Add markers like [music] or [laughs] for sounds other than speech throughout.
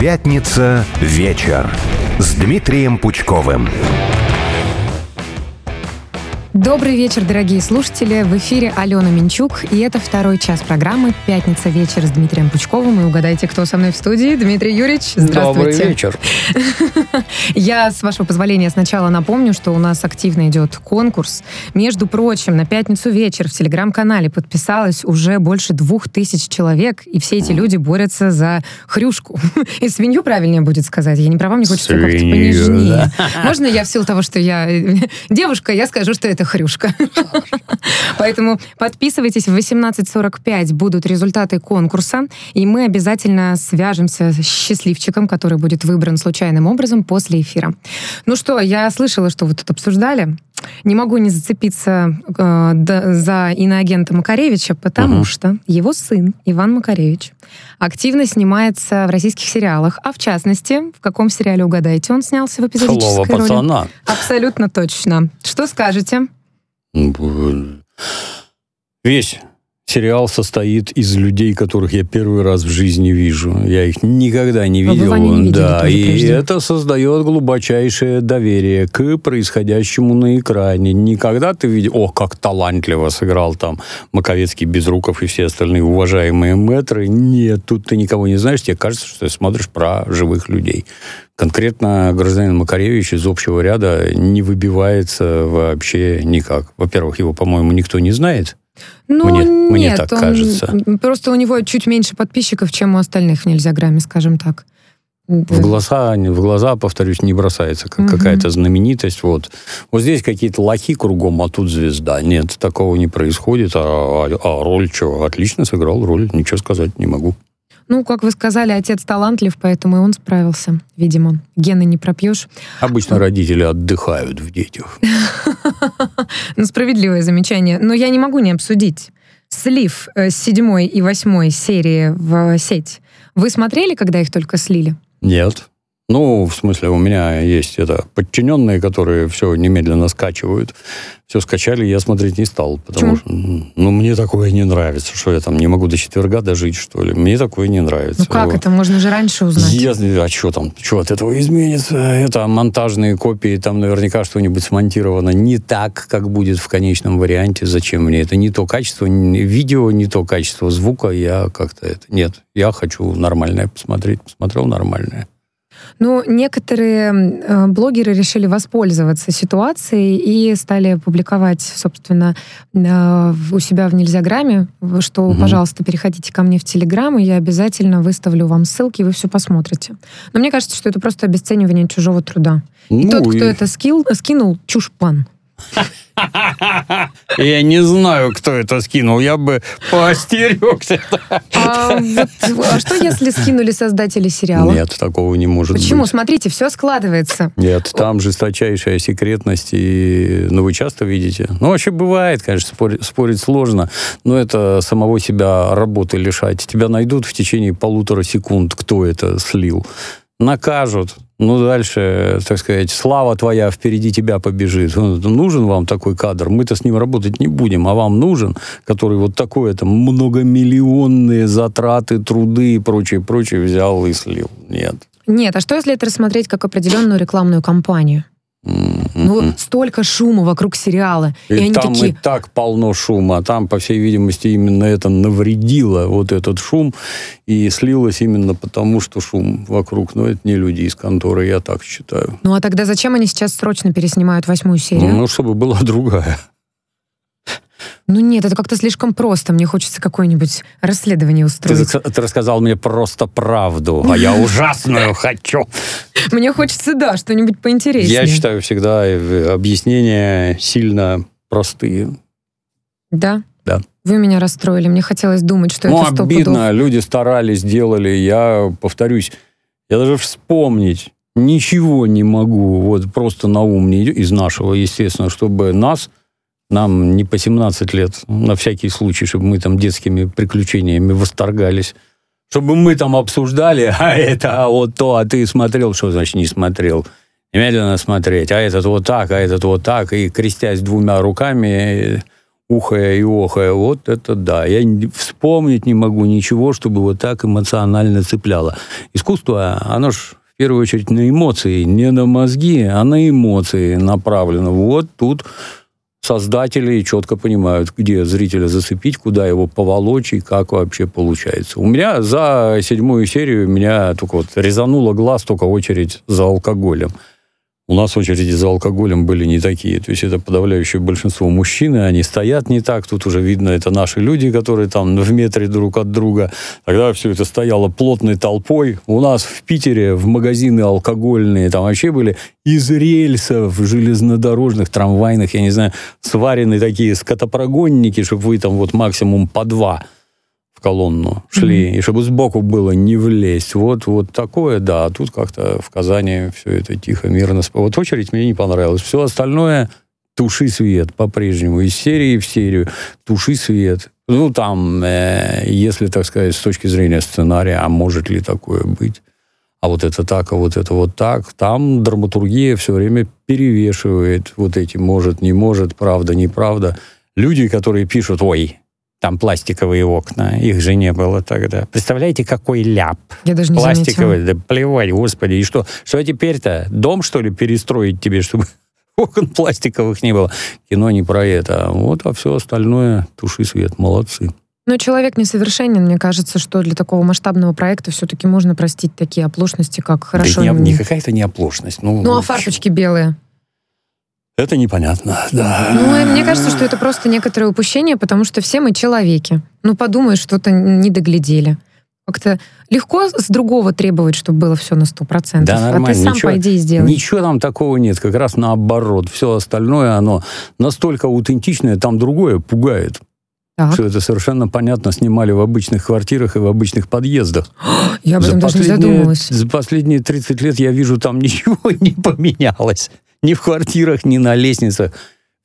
Пятница вечер с Дмитрием Пучковым. Добрый вечер, дорогие слушатели. В эфире Алена Минчук, и это второй час программы «Пятница вечер» с Дмитрием Пучковым. И угадайте, кто со мной в студии. Дмитрий Юрьевич, здравствуйте. Добрый вечер. [laughs] Я, с вашего позволения, сначала напомню, что у нас активно идет конкурс. Между прочим, на пятницу вечер в телеграм-канале подписалось уже больше двух тысяч человек, и все эти люди борются за хрюшку. [laughs] И свинью правильнее будет сказать. Я не права, мне хочется как-то понежнее. Можно я в силу того, что я [laughs] девушка, я скажу, что это хрюшка. Поэтому подписывайтесь в 18.45 будут результаты конкурса, и мы обязательно свяжемся с счастливчиком, который будет выбран случайным образом после эфира. Ну что, я слышала, что вы тут обсуждали. Не могу не зацепиться э, да- за иноагента Макаревича, потому Мгм. что его сын Иван Макаревич активно снимается в российских сериалах, а в частности, в каком сериале, угадайте, он снялся в эпизодической Слово роли? пацана. Абсолютно точно. Что скажете? Весь сериал состоит из людей, которых я первый раз в жизни вижу. Я их никогда не А видел. Ваню не да, и прежде? это создает глубочайшее доверие к происходящему на экране. Никогда ты видишь, о, как талантливо сыграл там Маковецкий, Безруков и все остальные уважаемые мэтры. Нет, тут ты никого не знаешь, тебе кажется, что ты смотришь про живых людей. Конкретно гражданин Макаревич из общего ряда не выбивается вообще никак. Во-первых, его, по-моему, никто не знает. Ну, Мне- нет, мне так он- кажется. Просто у него чуть меньше подписчиков, чем у остальных в «Нельзяграмме», скажем так. В глаза, в глаза, повторюсь, не бросается как Мгм. какая-то знаменитость. Вот. вот здесь какие-то лохи кругом, а тут звезда. Нет, такого не происходит. А, а- а роль что? Отлично сыграл роль, ничего сказать не могу. Ну, как вы сказали, отец талантлив, поэтому и он справился, видимо. Гены не пропьешь. Обычно родители отдыхают в детях. [laughs] Ну, справедливое замечание. Но я не могу не обсудить. Слив э, с седьмой и восьмой серии в сеть. Вы смотрели, когда их только слили? Нет. Ну, в смысле, у меня есть это подчиненные, которые все немедленно скачивают. Все скачали, я смотреть не стал, потому Почему? что, ну, мне такое не нравится, что я там не могу до четверга дожить, что ли. Мне такое не нравится. Ну как Вот. это? Можно же раньше узнать. Я- а что там? Что от этого изменится? Это монтажные копии, там наверняка что-нибудь смонтировано не так, как будет в конечном варианте. Зачем мне это? Не то качество видео, не то качество звука. Я как-то это... Нет, я хочу нормальное посмотреть. Посмотрел нормальное. Ну, некоторые э, блогеры решили воспользоваться ситуацией и стали публиковать, собственно, э, у себя в Нельзяграме, что, Мгм. пожалуйста, переходите ко мне в Телеграм, и я обязательно выставлю вам ссылки, и вы все посмотрите. Но мне кажется, что это просто обесценивание чужого труда. И Ну, тот, кто и- это скил, скинул, чушь-пан. [laughs] Я не знаю, кто это скинул. Я бы поостерегся. А, вот, а что, если скинули создатели сериала? Нет, такого не может Почему? быть. Смотрите, все складывается. Нет, там жесточайшая секретность, и, ну, вы часто видите. Ну, вообще бывает, конечно, спорить, спорить сложно, но это самого себя работы лишать. Тебя найдут в течение полутора секунд, кто это слил. Накажут. Ну, дальше, так сказать, слава твоя впереди тебя побежит. Ну, Нужен вам такой кадр? Мы-то с ним работать не будем, а вам нужен, который вот такой, это многомиллионные затраты, труды и прочее, прочее взял и слил. Нет. Нет, а что, если это рассмотреть как определенную рекламную кампанию? Ну, столько шума вокруг сериала. И, И, они там такие, и так полно шума. Там, по всей видимости, именно это навредило, вот этот шум, и слилось именно потому, что шум вокруг. Но это не люди из конторы, я так считаю. ну а тогда зачем они сейчас срочно переснимают восьмую серию? Ну, чтобы была [laughs] другая. Ну нет, это как-то слишком просто. Мне хочется какое-нибудь расследование Ты, устроить. ты рассказал мне просто правду, а я [laughs] ужасную хочу. Мне хочется, да, что-нибудь поинтереснее. Я считаю всегда э, объяснения сильно простые. Да? Да. Вы меня расстроили. Мне хотелось думать, что Ну, это сто обидно, пудов. люди старались, делали. Я повторюсь, я даже вспомнить ничего не могу, вот просто на ум не идет, из нашего, естественно, чтобы нас, нам не по 17 лет, на всякий случай, чтобы мы там детскими приключениями восторгались, чтобы мы там обсуждали, [laughs] а это, а вот то, а ты смотрел, что значит не смотрел? Немедленно смотреть, а этот вот так, а этот вот так, и крестясь двумя руками, ухая и охая. Вот это да. Я вспомнить не могу ничего, чтобы вот так эмоционально цепляло. Искусство, оно ж в первую очередь на эмоции, не на мозги, а на эмоции направлено. Вот тут создатели четко понимают, где зрителя зацепить, куда его поволочь и как вообще получается. У меня за седьмую серию меня только вот резануло глаз только очередь за алкоголем. У нас очереди за алкоголем были не такие. То есть это подавляющее большинство мужчины, они стоят не так. Тут уже видно, это наши люди, которые там в метре друг от друга. Тогда все это стояло плотной толпой. У нас в Питере в магазины алкогольные там вообще были из рельсов железнодорожных, трамвайных, я не знаю, сварены такие скотопрогонники, чтобы вы там вот максимум по два – в колонну шли, mm-hmm. и чтобы сбоку было не влезть. Вот, вот такое, да. А тут как-то в Казани все это тихо, мирно. Вот очередь мне не понравилась. Все остальное туши свет по-прежнему. Из серии в серию туши свет. Ну, там, э, если, так сказать, с точки зрения сценария, а может ли такое быть? А вот это так, а вот это вот так. Там драматургия все время перевешивает вот эти может, не может, правда, неправда. Люди, которые пишут, ой, там пластиковые окна, их же не было тогда. Представляете, какой ляп? Я даже не Пластиковые, заметила. да плевать, господи. И что, что теперь-то? Дом, что ли, перестроить тебе, чтобы [laughs] окон пластиковых не было? Кино не про это. Вот, а все остальное туши свет. Молодцы. Но человек несовершенен. Мне кажется, что для такого масштабного проекта все-таки можно простить такие оплошности, как хорошо... Да не, не какая-то не оплошность. Ну, ну а фарточки белые? Это непонятно, да. Ну, мне кажется, что это просто некоторое упущение, потому что все мы человеки. Ну, подумаешь, что-то не доглядели. Как-то легко с другого требовать, чтобы было все на 100%. Да, нормально. А ты сам ничего, пойди и сделай. Ничего там такого нет. Как раз наоборот. Все остальное, оно настолько аутентичное, там другое пугает. Так. Что это совершенно понятно снимали в обычных квартирах и в обычных подъездах. [gasps] Я об этом даже не задумывалась. За последние 30 лет я вижу, там [laughs] ничего не поменялось ни в квартирах, ни на лестницах.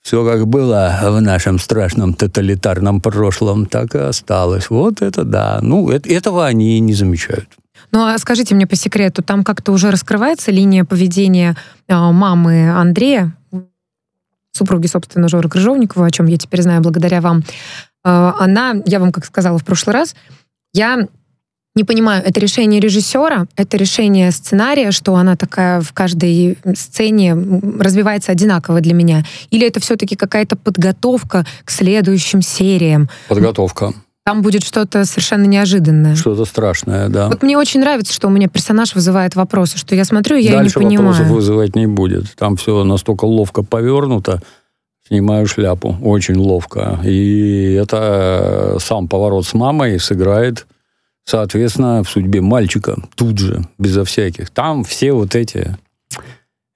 Все как было в нашем страшном тоталитарном прошлом, так и осталось. Вот это да. Ну, это, этого они не замечают. Ну, а скажите мне по секрету, там как-то уже раскрывается линия поведения э, мамы Андрея, супруги, собственно, Жоры Крыжовникова, о чем я теперь знаю благодаря вам. Э, она, я вам как сказала в прошлый раз, я не понимаю, это решение режиссера, это решение сценария, что она такая в каждой сцене развивается одинаково для меня, или это все-таки какая-то подготовка к следующим сериям? Подготовка. Там будет что-то совершенно неожиданное. Что-то страшное, да. Вот мне очень нравится, что у меня персонаж вызывает вопросы, что я смотрю, я Дальше не понимаю. вопросов вызывать не будет. Там все настолько ловко повернуто, снимаю шляпу, очень ловко. И это сам поворот с мамой сыграет соответственно, в судьбе мальчика тут же, безо всяких. Там все вот эти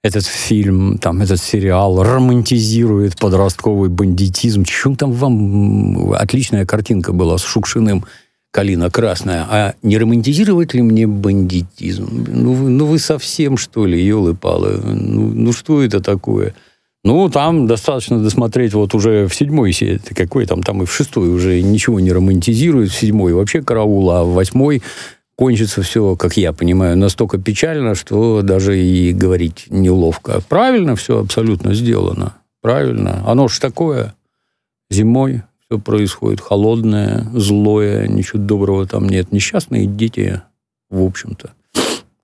этот фильм, там, этот сериал романтизирует подростковый бандитизм. Чем там вам отличная картинка была с Шукшиным, «Калина красная». А не романтизировать ли мне бандитизм? Ну ну вы совсем, что ли, елы-палы? Ну, ну что это такое? Ну, там достаточно досмотреть вот уже в седьмой серии. Какой там, там и в шестой уже ничего не романтизирует. В седьмой вообще караул, а в восьмой кончится все, как я понимаю, настолько печально, что даже и говорить неловко. Правильно все абсолютно сделано. Правильно. Оно ж такое. Зимой все происходит холодное, злое, ничего доброго там нет. Несчастные дети, в общем-то.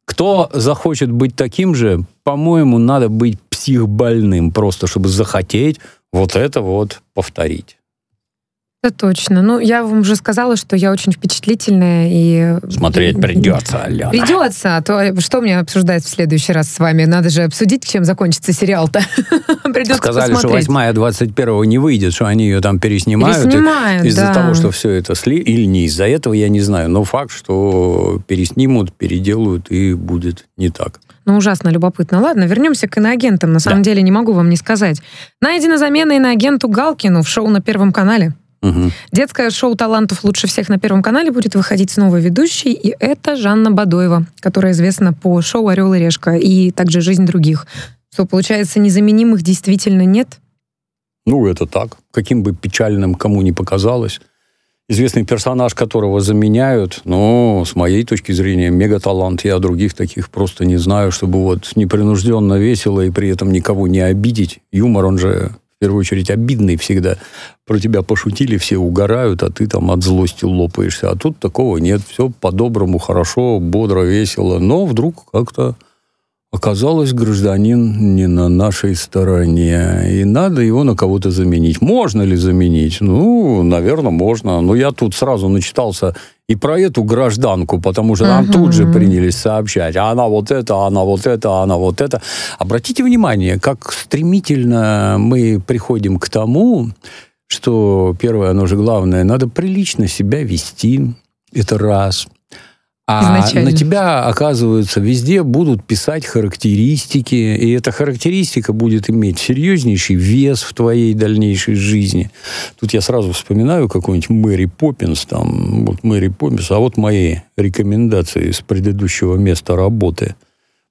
Кто захочет быть таким же, по-моему, надо быть психбольным, просто чтобы захотеть вот это вот повторить. Это точно. Ну, я вам уже сказала, что я очень впечатлительная и... Смотреть придется, Алена. Придется, а то что мне обсуждать в следующий раз с вами? Надо же обсудить, чем закончится сериал-то. [laughs] Придется Сказали, посмотреть. что восьмая 21-го не выйдет, что они ее там переснимают. Переснимают, Из-за да. того, что все это сли... Или не из-за этого, я не знаю. Но факт, что переснимут, переделают, и будет не так. Ну, ужасно любопытно. Ладно, вернемся к иноагентам. На самом да. деле, не могу вам не сказать. Найдена замена иноагенту Галкину в шоу на Первом канале. Угу. Детское шоу талантов лучше всех на Первом канале будет выходить с новой ведущей, и это Жанна Бадоева, которая известна по шоу «Орел и решка» и также «Жизнь других». Что, получается, незаменимых действительно нет? Ну, это так. Каким бы печальным кому ни показалось. Известный персонаж, которого заменяют, но с моей точки зрения, мегаталант. Я других таких просто не знаю, чтобы вот непринужденно, весело и при этом никого не обидеть. Юмор, он же в первую очередь обидный всегда. Про тебя пошутили, все угорают, а ты там от злости лопаешься. А тут такого нет. Все по-доброму, хорошо, бодро, весело. Но вдруг как-то оказалось, гражданин не на нашей стороне, и надо его на кого-то заменить. Можно ли заменить? Ну, наверное, можно. Но я тут сразу начитался и про эту гражданку, потому что нам тут же принялись сообщать, а она вот это, она вот это, она вот это. Обратите внимание, как стремительно мы приходим к тому, что первое, оно же главное, надо прилично себя вести. Это раз. А Изначально. на тебя, оказывается, везде будут писать характеристики, и эта характеристика будет иметь серьезнейший вес в твоей дальнейшей жизни. Тут я сразу вспоминаю какой-нибудь Мэри Поппинс, там, вот Мэри Поппинс, а вот мои рекомендации с предыдущего места работы.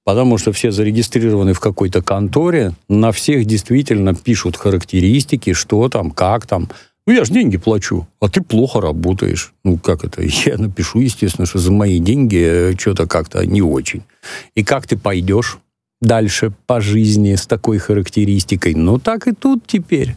Потому что все зарегистрированы в какой-то конторе, на всех действительно пишут характеристики, что там, как там, ну, я же деньги плачу, а ты плохо работаешь. Ну, как это? [laughs] Я напишу, естественно, что за мои деньги э, что-то как-то не очень. И как ты пойдешь дальше по жизни с такой характеристикой? Ну, так и тут теперь.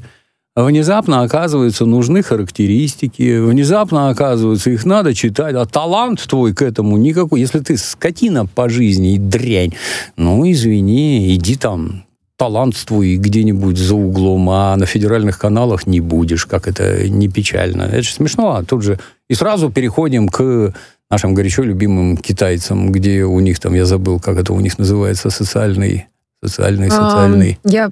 Внезапно, оказывается, нужны характеристики, внезапно, оказывается, их надо читать, а талант твой к этому никакой. Если ты скотина по жизни и дрянь, ну, извини, иди там талантствуй где-нибудь за углом, а на федеральных каналах не будешь, как это не печально. Это же смешно, а тут же... И сразу переходим к нашим горячо любимым китайцам, где у них там, я забыл, как это у них называется, социальный, социальный, социальный... А, я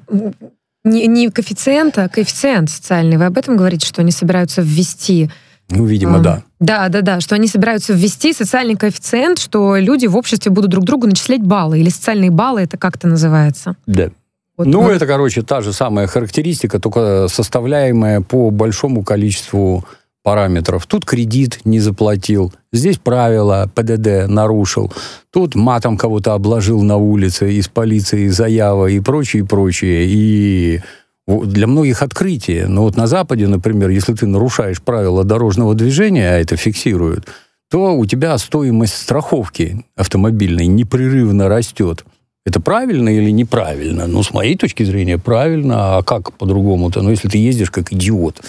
не, не коэффициент, а коэффициент социальный. Вы об этом говорите, что они собираются ввести? Ну, видимо, а, да. Да, да, да, что они собираются ввести социальный коэффициент, что люди в обществе будут друг другу начислять баллы, или социальные баллы, это как-то называется. Да. Вот, ну, вот. это, короче, та же самая характеристика, только составляемая по большому количеству параметров. Тут кредит не заплатил, здесь правила ПДД нарушил, тут матом кого-то обложил на улице, из полиции заява и прочее, и прочее. И для многих открытие. Но вот на Западе, например, если ты нарушаешь правила дорожного движения, а это фиксируют, то у тебя стоимость страховки автомобильной непрерывно растет. Это правильно или неправильно? Ну, с моей точки зрения, правильно. А как по-другому-то? Ну, если ты ездишь как идиот,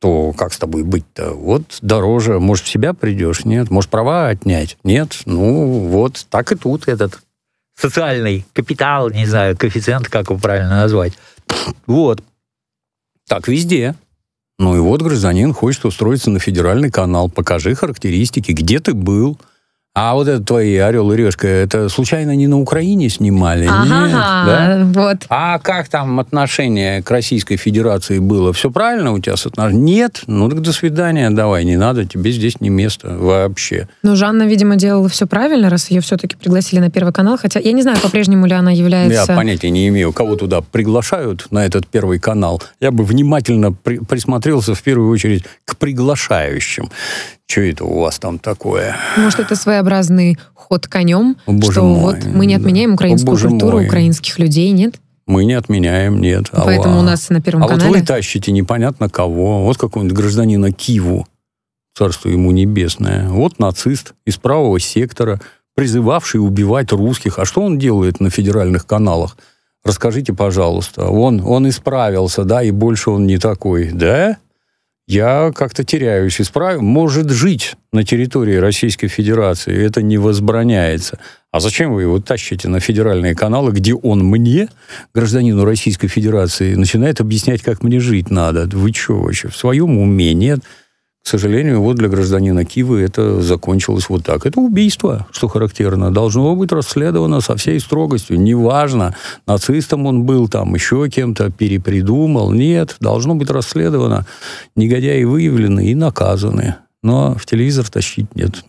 то как с тобой быть-то? Вот дороже. Может, в себя придешь? Нет. Может, права отнять? Нет. Ну, вот так и тут этот социальный капитал, не знаю, коэффициент, как его правильно назвать. Вот. Так везде. Ну и вот гражданин хочет устроиться на федеральный канал. Покажи характеристики, где ты был, а вот это твои «Орел и решка», это случайно не на Украине снимали? Ага, Нет, да? вот. А как там отношение к Российской Федерации было? Все правильно у тебя с отношением? Нет? Ну так до свидания, давай, не надо, тебе здесь не место вообще. Ну, Жанна, видимо, делала все правильно, раз ее все-таки пригласили на Первый канал, хотя я не знаю, по-прежнему ли она является... Я понятия не имею, кого туда приглашают на этот Первый канал. Я бы внимательно при присмотрелся в первую очередь к приглашающим. Что это у вас там такое? Может, это своеобразный ход конем, О, что мой, вот мы не отменяем украинскую О, культуру мой. украинских людей, нет? Мы не отменяем, нет. А Поэтому а, у нас на Первом а канале... А вот вы тащите непонятно кого. Вот какого-нибудь гражданина Киву, царство ему небесное. Вот нацист из правого сектора, призывавший убивать русских. А что он делает на федеральных каналах? Расскажите, пожалуйста. Он, он исправился, да, и больше он не такой. Да? Я как-то теряюсь. Исправ... Может жить на территории Российской Федерации, это не возбраняется. А зачем вы его тащите на федеральные каналы, где он мне, гражданину Российской Федерации, начинает объяснять, как мне жить надо? Вы что вообще, в своем уме? Нет. К сожалению, вот для гражданина Кивы это закончилось вот так. Это убийство, что характерно, должно быть расследовано со всей строгостью. Неважно, нацистом он был, там еще кем-то перепридумал. Нет, должно быть расследовано. Негодяи выявлены и наказаны. Но в телевизор тащить нет.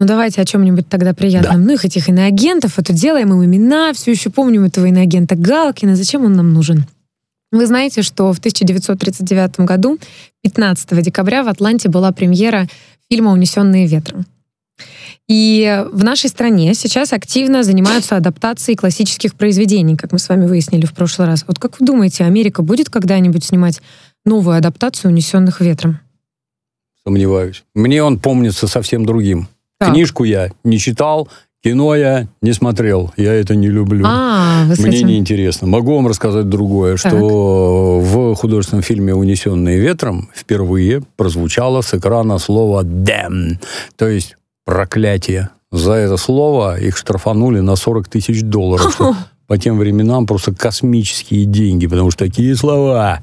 Ну давайте о чем-нибудь тогда приятном. Да. Ну их этих иноагентов, это делаем им имена, все еще помним этого иноагента Галкина. Зачем он нам нужен? Вы знаете, что в 1939 году, 15 декабря, в Атланте была премьера фильма «Унесенные ветром». И в нашей стране сейчас активно занимаются адаптацией классических произведений, как мы с вами выяснили в прошлый раз. Вот как вы думаете, Америка будет когда-нибудь снимать новую адаптацию «Унесенных ветром»? Сомневаюсь. Мне он помнится совсем другим. Так. Книжку я не читал, Кино я не смотрел, я это не люблю. А, вы Мне этим- не интересно. Могу вам рассказать другое, Так. что в художественном фильме «Унесенные ветром» впервые прозвучало с экрана слово «damn», то есть проклятие. За это слово их штрафанули на 40 тысяч долларов, что по тем временам просто космические деньги, потому что такие слова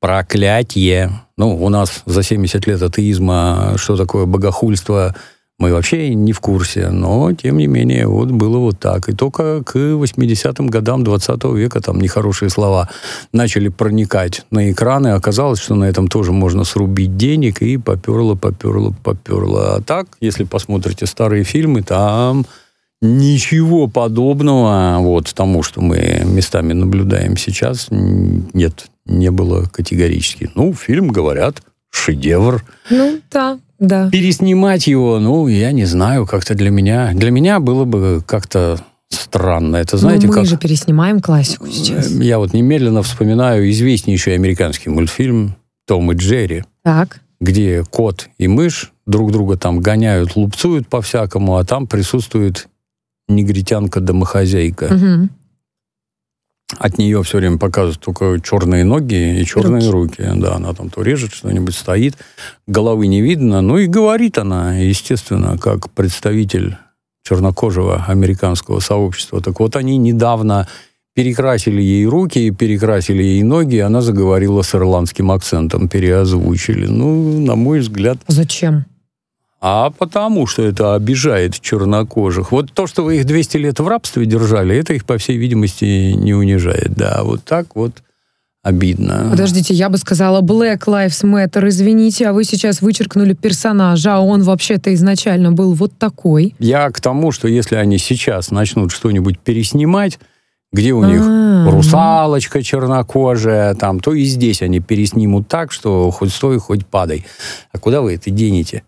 проклятие. Ну, у нас за 70 лет атеизма, что такое богохульство, мы вообще не в курсе, но, тем не менее, вот было вот так. И только к 80-м годам 20 века там нехорошие слова начали проникать на экраны. Оказалось, что на этом тоже можно срубить денег, и поперло, поперло, поперло. А так, если посмотрите старые фильмы, там ничего подобного вот тому, что мы местами наблюдаем сейчас, нет, не было категорически. Ну, фильм, говорят, шедевр. Ну, да, да. Переснимать его, ну, я не знаю, как-то для меня... Для меня было бы как-то странно. Это, знаете, Ну, мы как... же переснимаем классику сейчас. Э, Я вот немедленно вспоминаю известнейший американский мультфильм «Том и Джерри», Так. где кот и мышь друг друга там гоняют, лупцуют по-всякому, а там присутствует негритянка-домохозяйка. Мгм. От нее все время показывают только черные ноги и черные руки. Да, она там то режет что-нибудь, стоит, головы не видно. Ну и говорит она, естественно, как представитель чернокожего американского сообщества. Так вот, они недавно перекрасили ей руки, перекрасили ей ноги, и она заговорила с ирландским акцентом, переозвучили. Ну, на мой взгляд, Зачем? А потому что это обижает чернокожих. Вот то, что вы их 200 лет в рабстве держали, это их, по всей видимости, не унижает. Да, вот так вот обидно. Подождите, я бы сказала Black Lives Matter, извините, а вы сейчас вычеркнули персонажа, а он вообще-то изначально был вот такой. Я к тому, что если они сейчас начнут что-нибудь переснимать, где у них А, русалочка чернокожая, там, то и здесь они переснимут так, что хоть стой, хоть падай. А куда вы это денете?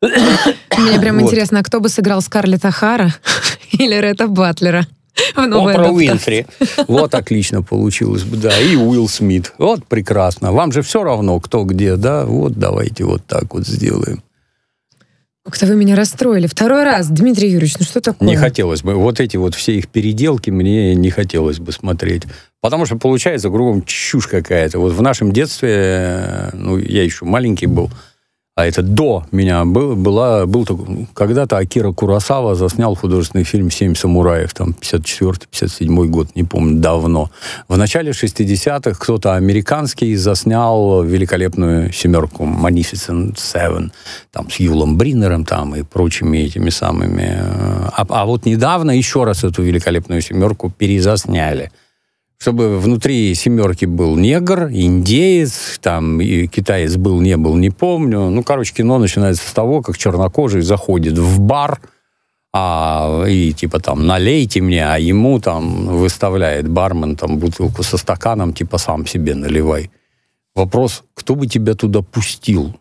Мне прям Вот. интересно, а кто бы сыграл Скарлетт Хара [laughs] или Ретта Батлера Опра? Уинфри. Вот отлично получилось бы, да. И Уилл Смит. Вот прекрасно. Вам же все равно, кто где, да? Вот давайте вот так вот сделаем. Как-то вы меня расстроили. Второй раз, Дмитрий Юрьевич, ну что такое? Не хотелось бы. Вот эти вот все их переделки мне не хотелось бы смотреть. Потому что получается кругом чушь какая-то. Вот в нашем детстве, э, ну, я еще маленький был, а это до меня был, была, был такой, когда-то Акира Курасава заснял художественный фильм «Семь самураев», там, 54-57 год, не помню, давно. В начале 60-х кто-то американский заснял великолепную семерку «Magnificent Seven», там, с Юлом Бринером там, и прочими этими самыми. э, А, а вот недавно еще раз эту великолепную семерку перезасняли чтобы внутри семерки был негр, индеец, там и китаец был, не был, не помню. Ну, короче, кино начинается с того, как чернокожий заходит в бар, а, и типа там налейте мне, а ему там выставляет бармен там бутылку со стаканом, типа сам себе наливай. Вопрос, кто бы тебя туда пустил?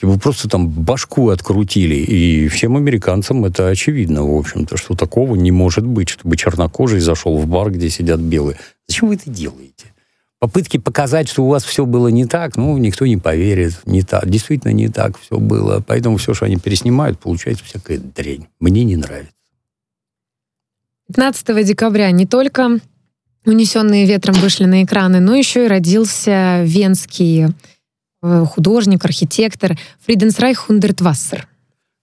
Тебе просто там башку открутили. И всем американцам это очевидно, в общем-то, что такого не может быть, чтобы чернокожий зашел в бар, где сидят белые. Зачем вы это делаете? Попытки показать, что у вас все было не так, ну, никто не поверит. Не так. Действительно, не так все было. Поэтому все, что они переснимают, получается всякая дрянь. Мне не нравится. 15 декабря не только «Унесенные ветром» вышли на экраны, но еще и родился венский э, художник, архитектор Фриденсрайх Хундертвассер.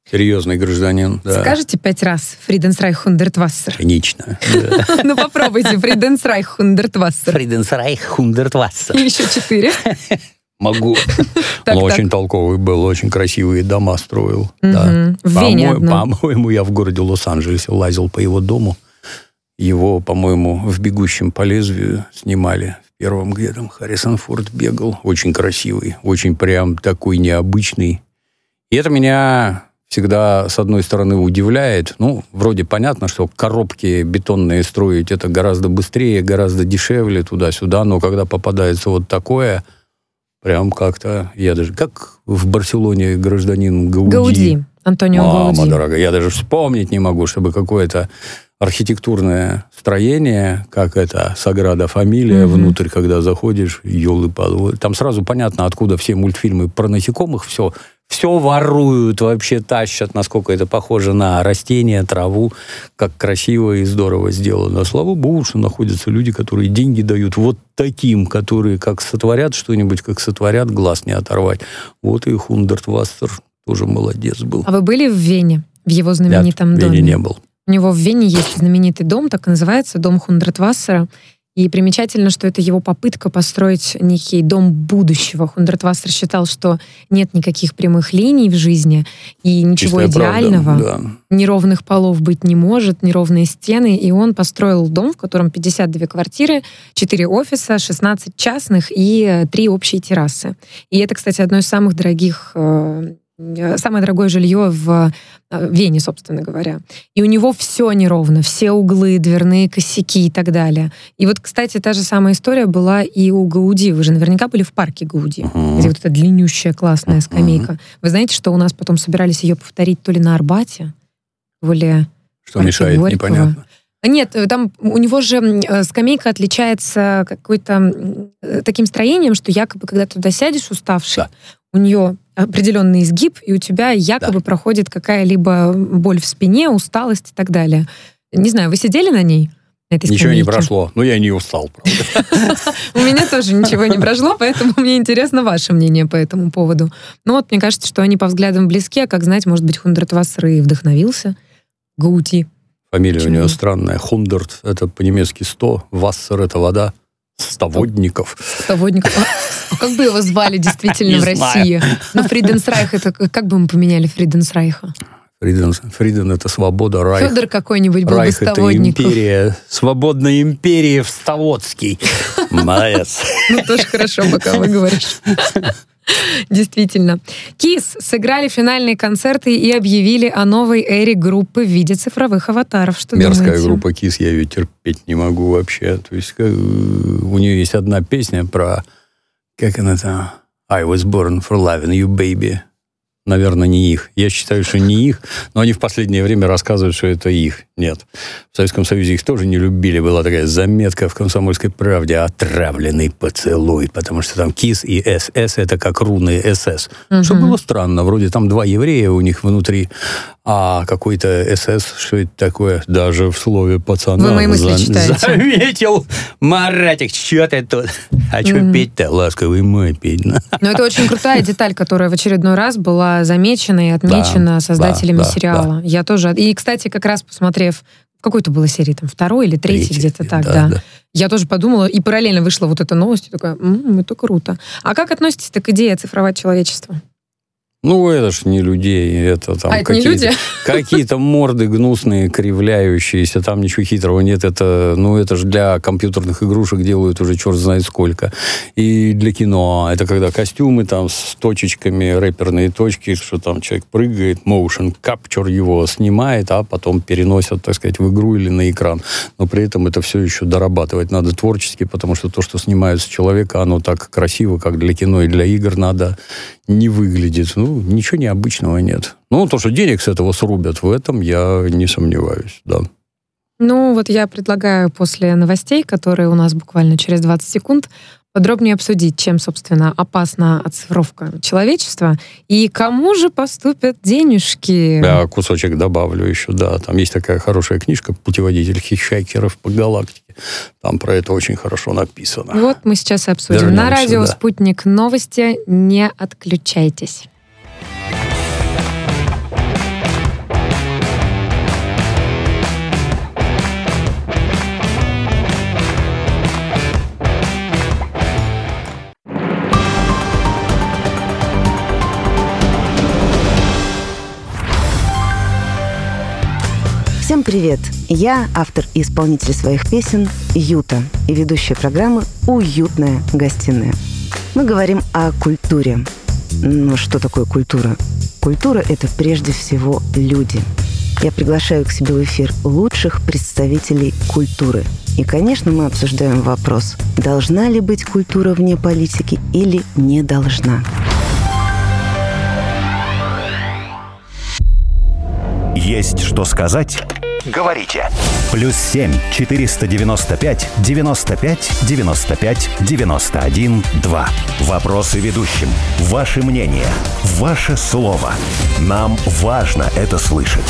Серьезный гражданин. Да. Скажите пять раз Фриденсрайх Хундертвассер. Конечно. [laughs] Ну попробуйте Фриденсрайх Хундертвассер. Фриденсрайх Хундертвассер. И еще четыре. Могу. [laughs] Он очень толковый был, очень красивые дома строил. По-моему, я в городе Лос-Анджелесе лазил по его дому. Его, по-моему, в «Бегущем по лезвию» снимали. В первом, где там Харрисон Форд бегал. Очень красивый, очень прям такой необычный. И это меня всегда, с одной стороны, удивляет. Ну, вроде понятно, что коробки бетонные строить это гораздо быстрее, гораздо дешевле туда-сюда, но когда попадается вот такое, прям как-то... Я даже... Как в Барселоне гражданин Гауди. Гауди. Антонио Мама Гауди. дорогая, я даже вспомнить не могу, чтобы какое-то архитектурное строение, как это Саграда Фамилия, mm-hmm. внутрь, когда заходишь, елы палы Там сразу понятно, откуда все мультфильмы про насекомых, все, все воруют, вообще тащат, насколько это похоже на растения, траву, как красиво и здорово сделано. Слава богу, что находятся люди, которые деньги дают вот таким, которые как сотворят что-нибудь, как сотворят, глаз не оторвать. Вот и Хундерт Вассер тоже молодец был. А вы были в Вене, в его знаменитом Нет, доме? в Вене не был. У него в Вене есть знаменитый дом, так и называется, дом Хундертвассера. И примечательно, что это его попытка построить некий дом будущего. Хундертвассер считал, что нет никаких прямых линий в жизни и ничего Чистая идеального. Правда, да. Неровных полов быть не может, неровные стены. И он построил дом, в котором 52 квартиры, 4 офиса, 16 частных и 3 общие террасы. И это, кстати, одно из самых дорогих э, Э, самое дорогое жилье в э, Вене, собственно говоря. И у него все неровно, все углы, дверные косяки и так далее. И вот, кстати, та же самая история была и у Гауди. Вы же наверняка были в парке Гауди, uh-huh. где вот эта длиннющая классная скамейка. Uh-huh. Вы знаете, что у нас потом собирались ее повторить то ли на Арбате, то ли Что мешает, Горького. непонятно. Нет, там у него же э, скамейка отличается какой-то таким строением, что якобы, когда ты туда сядешь уставший, да. У нее определенный изгиб, и у тебя якобы да. проходит какая-либо боль в спине, усталость и так далее. Не знаю, вы сидели на ней? На этой ничего не прошло. Ну, я не устал. [laughs] У меня тоже ничего не прошло, поэтому мне интересно ваше мнение по этому поводу. Ну вот, мне кажется, что они по взглядам близки, а как знать, может быть, Хундертвассер и вдохновился. Гаути. Фамилия у него странная. Хундерт — это по-немецки 100, Вассер — это вода. Стоводников. Стоводников. [laughs] Как бы его звали действительно в России? Ну, Фриденсрайх, это как бы мы поменяли Фриденсрайха? Фриден, Фриден это свобода, Райх. Федор какой-нибудь был Райх это империя, свободная империя в Ставодский. Молодец. [laughs] Ну, тоже хорошо, пока вы говоришь. Действительно. КИС сыграли финальные концерты и объявили о новой эре группы в виде цифровых аватаров. Что Мерзкая думаете? группа КИС, я ее терпеть не могу вообще. То есть как, у нее есть одна песня про... Как она там? I was born for loving you, baby Наверное, не их. Я считаю, что не их, но они в последнее время рассказывают, что это их. Нет. В Советском Союзе их тоже не любили. Была такая заметка в «Комсомольской правде» «Отравленный поцелуй», потому что там КИС и СС — это как руны СС. Угу. Что было странно. Вроде там два еврея у них внутри, а какой-то СС, что это такое? Даже в слове пацана Вы мои мысли за- читаете. заметил. Маратик, что ты тут? А что mm. петь-то? Ласковый мой петь. Ну, это очень крутая деталь, которая в очередной раз была замечена и отмечена да, создателями да, сериала. Да. Я тоже. И, кстати, как раз посмотрев какой-то было серии, там, второй или третий, третий где-то так, да, да. да. Я тоже подумала, и параллельно вышла вот эта новость, и такая, м-м, это круто. А как относитесь к идее оцифровать человечество? Ну, это ж не людей, это там а какие-то, это [laughs] какие-то морды гнусные, кривляющиеся, там ничего хитрого нет. Это, ну, это же для компьютерных игрушек делают уже черт знает сколько. И для кино. Это когда костюмы там с точечками, рэперные точки, что там человек прыгает, motion capture его снимает, а потом переносят, так сказать, в игру или на экран. Но при этом это все еще дорабатывать надо творчески, потому что то, что снимают с человека, оно так красиво, как для кино и для игр, надо не выглядит. Ну, ничего необычного нет. Ну, то, что денег с этого срубят, в этом я не сомневаюсь, да. Ну, вот я предлагаю после новостей, которые у нас буквально через 20 секунд, подробнее обсудить, чем, собственно, опасна оцифровка человечества и кому же поступят денежки. Я кусочек добавлю еще, да. Там есть такая хорошая книжка «Путеводитель хищайкеров по галактике». Там про это очень хорошо написано. Вот мы сейчас и обсудим. Вернемся, На радио да. «Спутник новости». Не отключайтесь. Всем привет! Я автор и исполнитель своих песен Юта и ведущая программы «Уютная гостиная». Мы говорим о культуре. Но что такое культура? Культура – это прежде всего люди. Я приглашаю к себе в эфир лучших представителей культуры. И, конечно, мы обсуждаем вопрос, должна ли быть культура вне политики или не должна. Есть что сказать Говорите. Плюс 7 495 95 95 91 2. Вопросы ведущим. Ваше мнение. Ваше слово. Нам важно это слышать.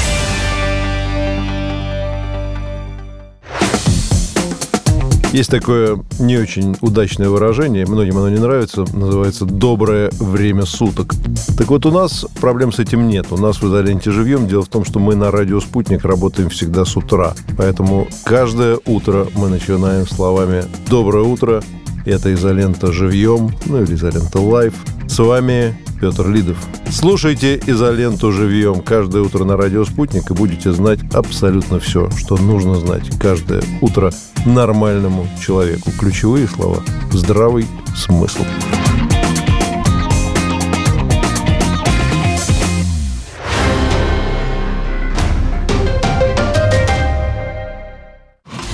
Есть такое не очень удачное выражение, многим оно не нравится, называется «доброе время суток». Так вот, у нас проблем с этим нет. У нас в изоленте живьем. Дело в том, что мы на радио «Спутник» работаем всегда с утра. Поэтому каждое утро мы начинаем словами «Доброе утро». Это изолента живьем, ну или изолента live. С вами Петр Лидов. Слушайте изоленту живьем каждое утро на радио «Спутник» и будете знать абсолютно все, что нужно знать каждое утро нормальному человеку. Ключевые слова – здравый смысл.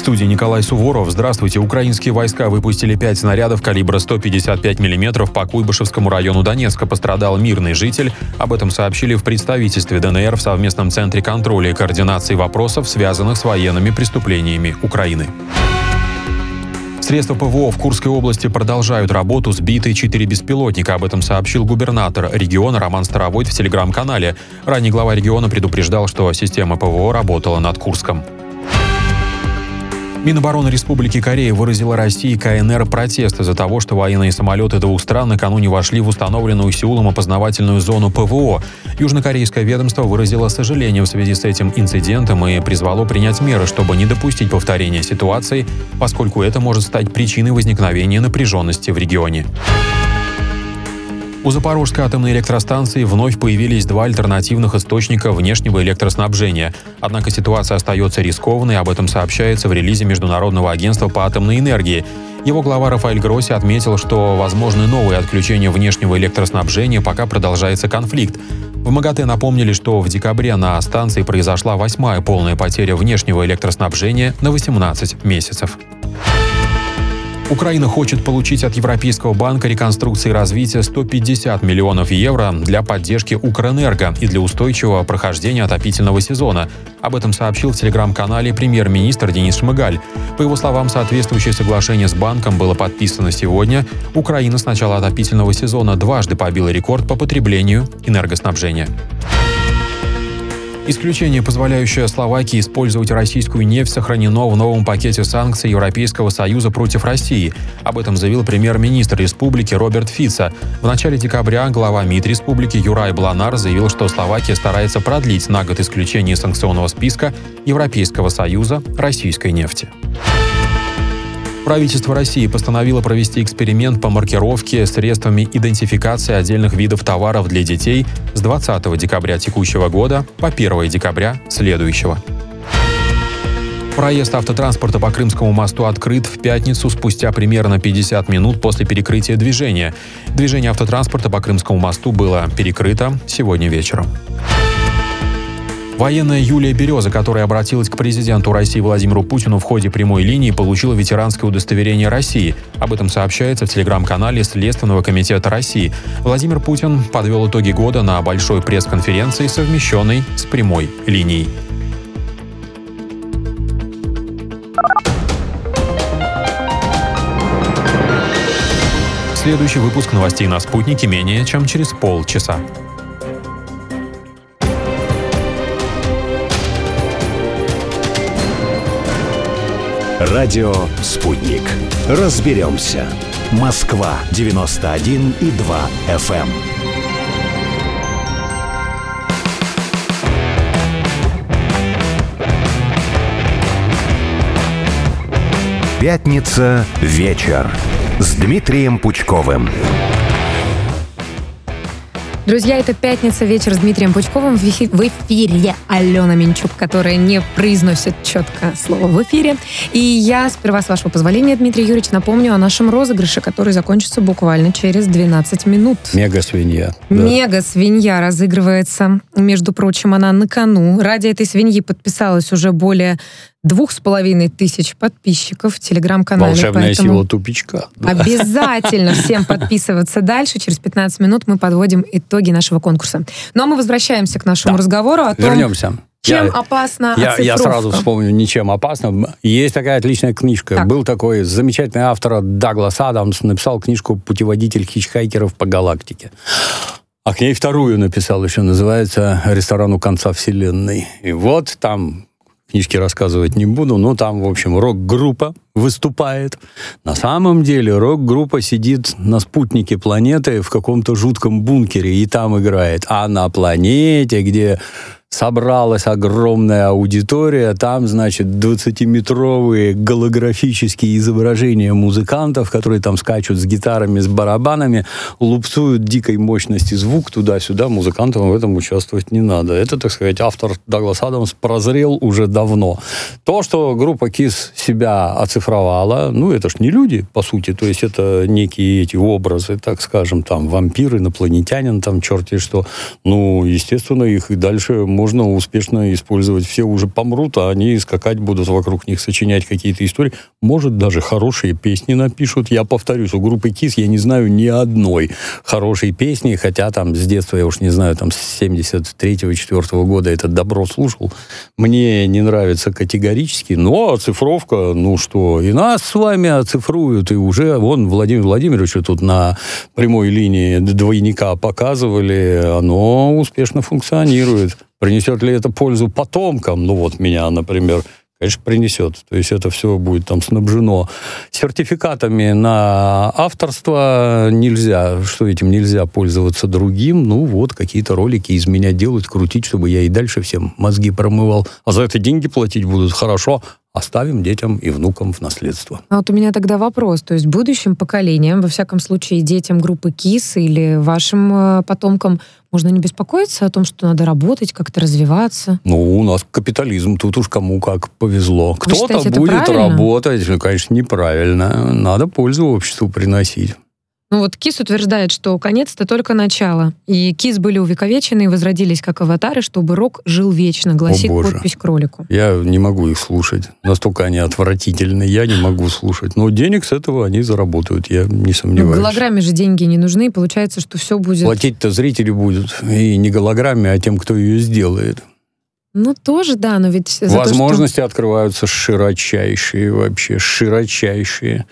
В студии Николай Суворов. Здравствуйте. Украинские войска выпустили пять снарядов калибра 155 мм по Куйбышевскому району Донецка. Пострадал мирный житель. Об этом сообщили в представительстве ДНР в совместном центре контроля и координации вопросов, связанных с военными преступлениями Украины. Средства ПВО в Курской области продолжают работу. Сбиты четыре беспилотника. Об этом сообщил губернатор региона Роман Старовойт в телеграм-канале. Ранее глава региона предупреждал, что система ПВО работала над Курском. Минобороны Республики Корея выразила России КНР протест из-за того, что военные самолеты двух стран накануне вошли в установленную Сеулом опознавательную зону ПВО. Южнокорейское ведомство выразило сожаление в связи с этим инцидентом и призвало принять меры, чтобы не допустить повторения ситуации, поскольку это может стать причиной возникновения напряженности в регионе. У Запорожской атомной электростанции вновь появились два альтернативных источника внешнего электроснабжения. Однако ситуация остается рискованной, об этом сообщается в релизе Международного агентства по атомной энергии. Его глава Рафаэль Гросси отметил, что возможны новые отключения внешнего электроснабжения, пока продолжается конфликт. В МАГАТЭ напомнили, что в декабре на станции произошла восьмая полная потеря внешнего электроснабжения на 18 месяцев. Украина хочет получить от Европейского банка реконструкции и развития 150 миллионов евро для поддержки Укрэнерго и для устойчивого прохождения отопительного сезона. Об этом сообщил в телеграм-канале премьер-министр Денис Шмыгаль. По его словам, соответствующее соглашение с банком было подписано сегодня. Украина с начала отопительного сезона дважды побила рекорд по потреблению энергоснабжения. Исключение, позволяющее Словакии использовать российскую нефть, сохранено в новом пакете санкций Европейского Союза против России. Об этом заявил премьер-министр республики Роберт Фица. В начале декабря глава МИД республики Юрай Бланар заявил, что Словакия старается продлить на год исключение санкционного списка Европейского Союза российской нефти. Правительство России постановило провести эксперимент по маркировке средствами идентификации отдельных видов товаров для детей с 20 декабря текущего года по 1 декабря следующего. Проезд автотранспорта по Крымскому мосту открыт в пятницу спустя примерно 50 минут после перекрытия движения. Движение автотранспорта по Крымскому мосту было перекрыто сегодня вечером. Военная Юлия Береза, которая обратилась к президенту России Владимиру Путину в ходе прямой линии, получила ветеранское удостоверение России. Об этом сообщается в телеграм-канале Следственного комитета России. Владимир Путин подвел итоги года на большой пресс-конференции, совмещенной с прямой линией. Следующий выпуск новостей на «Спутнике» менее чем через полчаса. Радио «Спутник». Разберемся. Москва, 91 и 2 FM. Пятница. Вечер. С Дмитрием Пучковым. Друзья, это «Пятница. Вечер» с Дмитрием Пучковым. В эфи- в эфире Алена Минчук, которая не произносит четко слово в эфире. И я, сперва, с вашего позволения, Дмитрий Юрьевич, напомню о нашем розыгрыше, который закончится буквально через 12 минут. Мега свинья. Да. Мега-свинья разыгрывается Между прочим, она на кону. Ради этой свиньи подписалось уже более двух с половиной тысяч подписчиков в телеграм-канале. Волшебная поэтому сила тупичка. Да. Обязательно [laughs] всем подписываться дальше. Через 15 минут мы подводим итоги нашего конкурса. Ну а мы возвращаемся к нашему Да. разговору о том, Вернемся. чем Я- опасна Я, я сразу вспомню, ничем опасным. Есть такая отличная книжка. Так. Был такой замечательный автор Даглас Адамс, написал книжку «Путеводитель хичхайкеров по галактике». А к ней вторую написал еще, называется «Ресторан у конца вселенной». И вот там книжки рассказывать не буду, но там, в общем, рок-группа выступает. На самом деле рок-группа сидит на спутнике планеты в каком-то жутком бункере и там играет. А на планете, где собралась огромная аудитория, там, значит, 20-метровые голографические изображения музыкантов, которые там скачут с гитарами, с барабанами, лупцуют дикой мощности звук туда-сюда, музыкантам в этом участвовать не надо. Это, так сказать, автор Даглас Адамс прозрел уже давно. То, что группа КИС себя оцифровала, ну, это ж не люди, по сути, то есть это некие эти образы, так скажем, там, вампир, инопланетянин, там, черти что. Ну, естественно, их и дальше можно успешно использовать. Все уже помрут, а они скакать будут вокруг них, сочинять какие-то истории. Может, даже хорошие песни напишут. Я повторюсь, у группы КИС я не знаю ни одной хорошей песни, хотя там с детства, я уж не знаю, там с 73-4 года это добро слушал. Мне не нравится категорически, но оцифровка, ну что, и нас с вами оцифруют, и уже, вон, Владимир Владимирович тут на прямой линии двойника показывали, оно успешно функционирует. Принесет ли это пользу потомкам? Ну вот меня, например, конечно, принесет. То есть это все будет там снабжено сертификатами на авторство. Нельзя, что этим нельзя пользоваться другим. Ну вот, какие-то ролики из меня делать, крутить, чтобы я и дальше всем мозги промывал. А за это деньги платить будут хорошо. Оставим детям и внукам в наследство. А вот у меня тогда вопрос. То есть будущим поколениям, во всяком случае детям группы КИС или вашим э, потомкам, можно не беспокоиться о том, что надо работать, как-то развиваться? Ну, у нас капитализм, тут уж кому как повезло. Кто-то будет правильно? работать, конечно, неправильно. Надо пользу обществу приносить. Ну вот КИС утверждает, что конец — это только начало. И КИС были увековечены и возродились как аватары, чтобы рок жил вечно, гласит боже. подпись к ролику. Я не могу их слушать. Настолько они отвратительны. Я не могу слушать. Но денег с этого они заработают, я не Ну, сомневаюсь. голограмме же деньги не нужны, и получается, что все будет... Платить-то зрители будут. И не голограмме, а тем, кто ее сделает. Ну, тоже, да, но ведь... за то, что- Возможности открываются широчайшие вообще, широчайшие.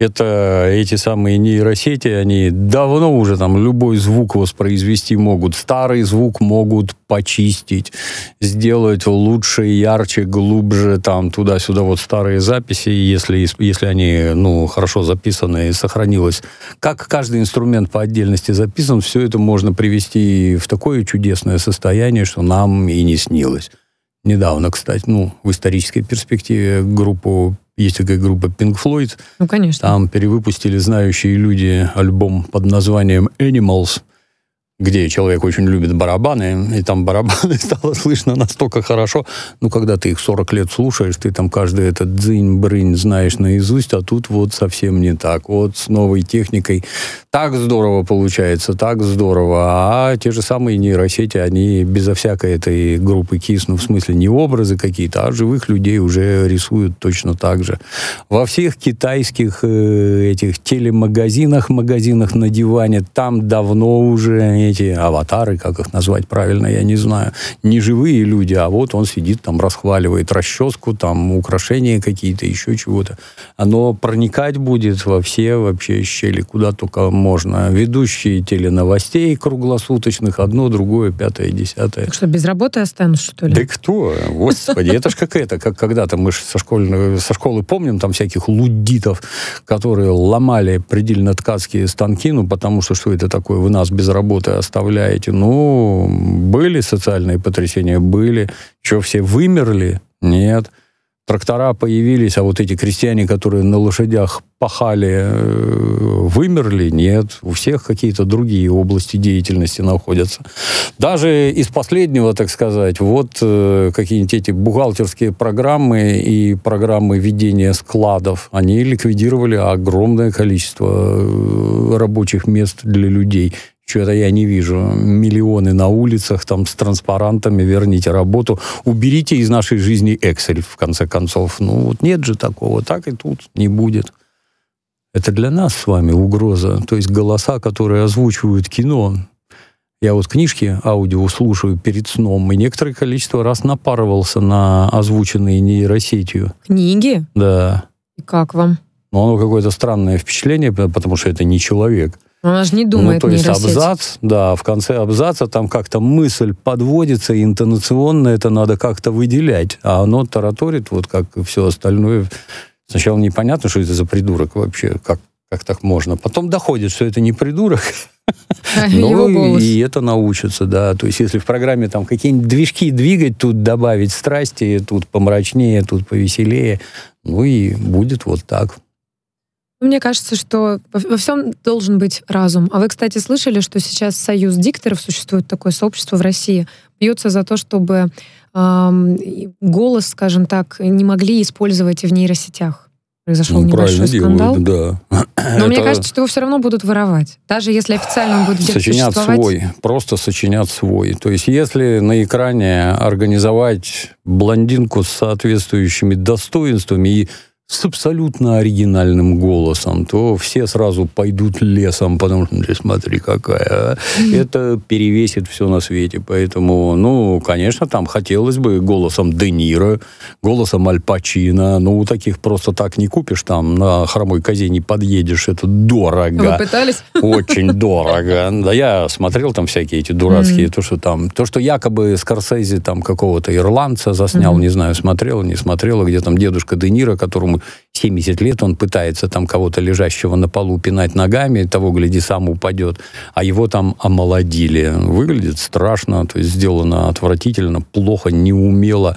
Это эти самые нейросети, они давно уже там любой звук воспроизвести могут. Старый звук могут почистить, сделать лучше, ярче, глубже, там туда-сюда вот старые записи, если, если они ну, хорошо записаны и сохранилось. Как каждый инструмент по отдельности записан, все это можно привести в такое чудесное состояние, что нам и не снилось. Недавно, кстати, ну, в исторической перспективе группу, есть такая группа Pink Floyd, Ну, конечно. там перевыпустили знающие люди альбом под названием Animals, где человек очень любит барабаны, и там барабаны [laughs] стало слышно настолько хорошо. Ну, когда ты их 40 лет слушаешь, ты там каждый этот дзынь-брынь знаешь наизусть, а тут вот совсем не так. Вот с новой техникой так здорово получается, так здорово. А те же самые нейросети, они безо всякой этой группы КИС, ну, в смысле, не образы какие-то, а живых людей уже рисуют точно так же. Во всех китайских э, этих телемагазинах, магазинах на диване, там давно уже эти аватары, как их назвать правильно, я не знаю, не живые люди, а вот он сидит там, расхваливает расческу, там украшения какие-то, еще чего-то. Оно проникать будет во все вообще щели, куда только можно. Ведущие теленовостей круглосуточных, одно, другое, пятое, десятое. Так что, без работы останусь, что ли? Да кто? Господи, это ж как это, как когда-то мы со, школьной, со школы помним там всяких лудитов, которые ломали предельно-ткацкие станки, ну, потому что что это такое, вы нас без работы оставляете. Ну, были социальные потрясения, были. Что, все вымерли? Нет. Трактора появились, а вот эти крестьяне, которые на лошадях пахали, э, вымерли? Нет. У всех какие-то другие области деятельности находятся. Даже из последнего, так сказать, вот э, какие-нибудь эти бухгалтерские программы и программы ведения складов, они ликвидировали огромное количество э, рабочих мест для людей. Что-то я не вижу. Миллионы на улицах там с транспарантами, верните работу. Уберите из нашей жизни Excel, в конце концов. Ну, вот нет же такого. Так и тут не будет. Это для нас с вами угроза. То есть голоса, которые озвучивают кино. Я вот книжки аудио слушаю перед сном, и некоторое количество раз напарывался на озвученные нейросетью. Книги? Да. И как вам? Но оно какое-то странное впечатление, потому что это не человек. Она же не думает ну, то есть нейросеть. абзац, да, в конце абзаца там как-то мысль подводится, и интонационно это надо как-то выделять. А оно тараторит, вот как и все остальное. Сначала непонятно, что это за придурок вообще, как, как так можно. Потом доходит, что это не придурок, [laughs] Его ну, и это научится, да. То есть, если в программе там какие-нибудь движки двигать, тут добавить страсти, тут помрачнее, тут повеселее, ну и будет вот так. Мне кажется, что во всем должен быть разум. А вы, кстати, слышали, что сейчас Союз дикторов, существует такое сообщество в России, бьется за то, чтобы и голос, скажем так, не могли использовать в нейросетях. Произошел Ну, небольшой скандал. делают, да. Но мне Это кажется, что его все равно будут воровать. Даже если официально он будет где-то Сочинят существовать. свой, просто сочинят свой. То есть, если на экране организовать блондинку с соответствующими достоинствами и с абсолютно оригинальным голосом, то все сразу пойдут лесом, потому что, «Ты смотри, какая. а». Это перевесит все на свете. Поэтому, ну, конечно, там хотелось бы голосом Де Ниро, голосом Аль Пачино. Ну, таких просто так не купишь, там на хромой козе не подъедешь. Это дорого. Вы пытались? Очень дорого. Да я смотрел там всякие эти дурацкие, то, что там, то, что якобы Скорсезе там какого-то ирландца заснял, не знаю, смотрел, не смотрел, где там дедушка Де Ниро, которому 70 лет, он пытается там кого-то лежащего на полу пинать ногами, того, гляди, сам упадет, а его там омолодили. Выглядит страшно, то есть сделано отвратительно, плохо, неумело,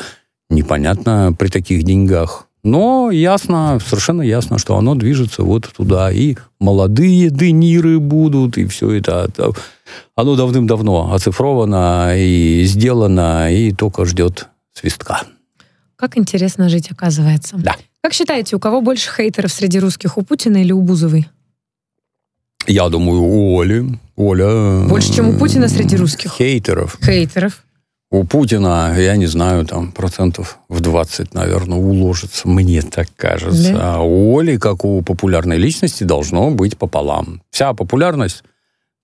непонятно при таких деньгах. Но ясно, совершенно ясно, что оно движется вот туда. И молодые дениры будут, и все это- Оно давным-давно оцифровано и сделано, и только ждет свистка. Как интересно жить, оказывается. Да. Как считаете, у кого больше хейтеров среди русских, у Путина или у Бузовой? Я думаю, у Оли. Оля... Больше, чем у Путина среди русских? Хейтеров. Хейтеров. У Путина, я не знаю, там процентов в 20, наверное, уложится. Мне так кажется. Да? А у Оли, как у популярной личности, должно быть пополам. Вся популярность,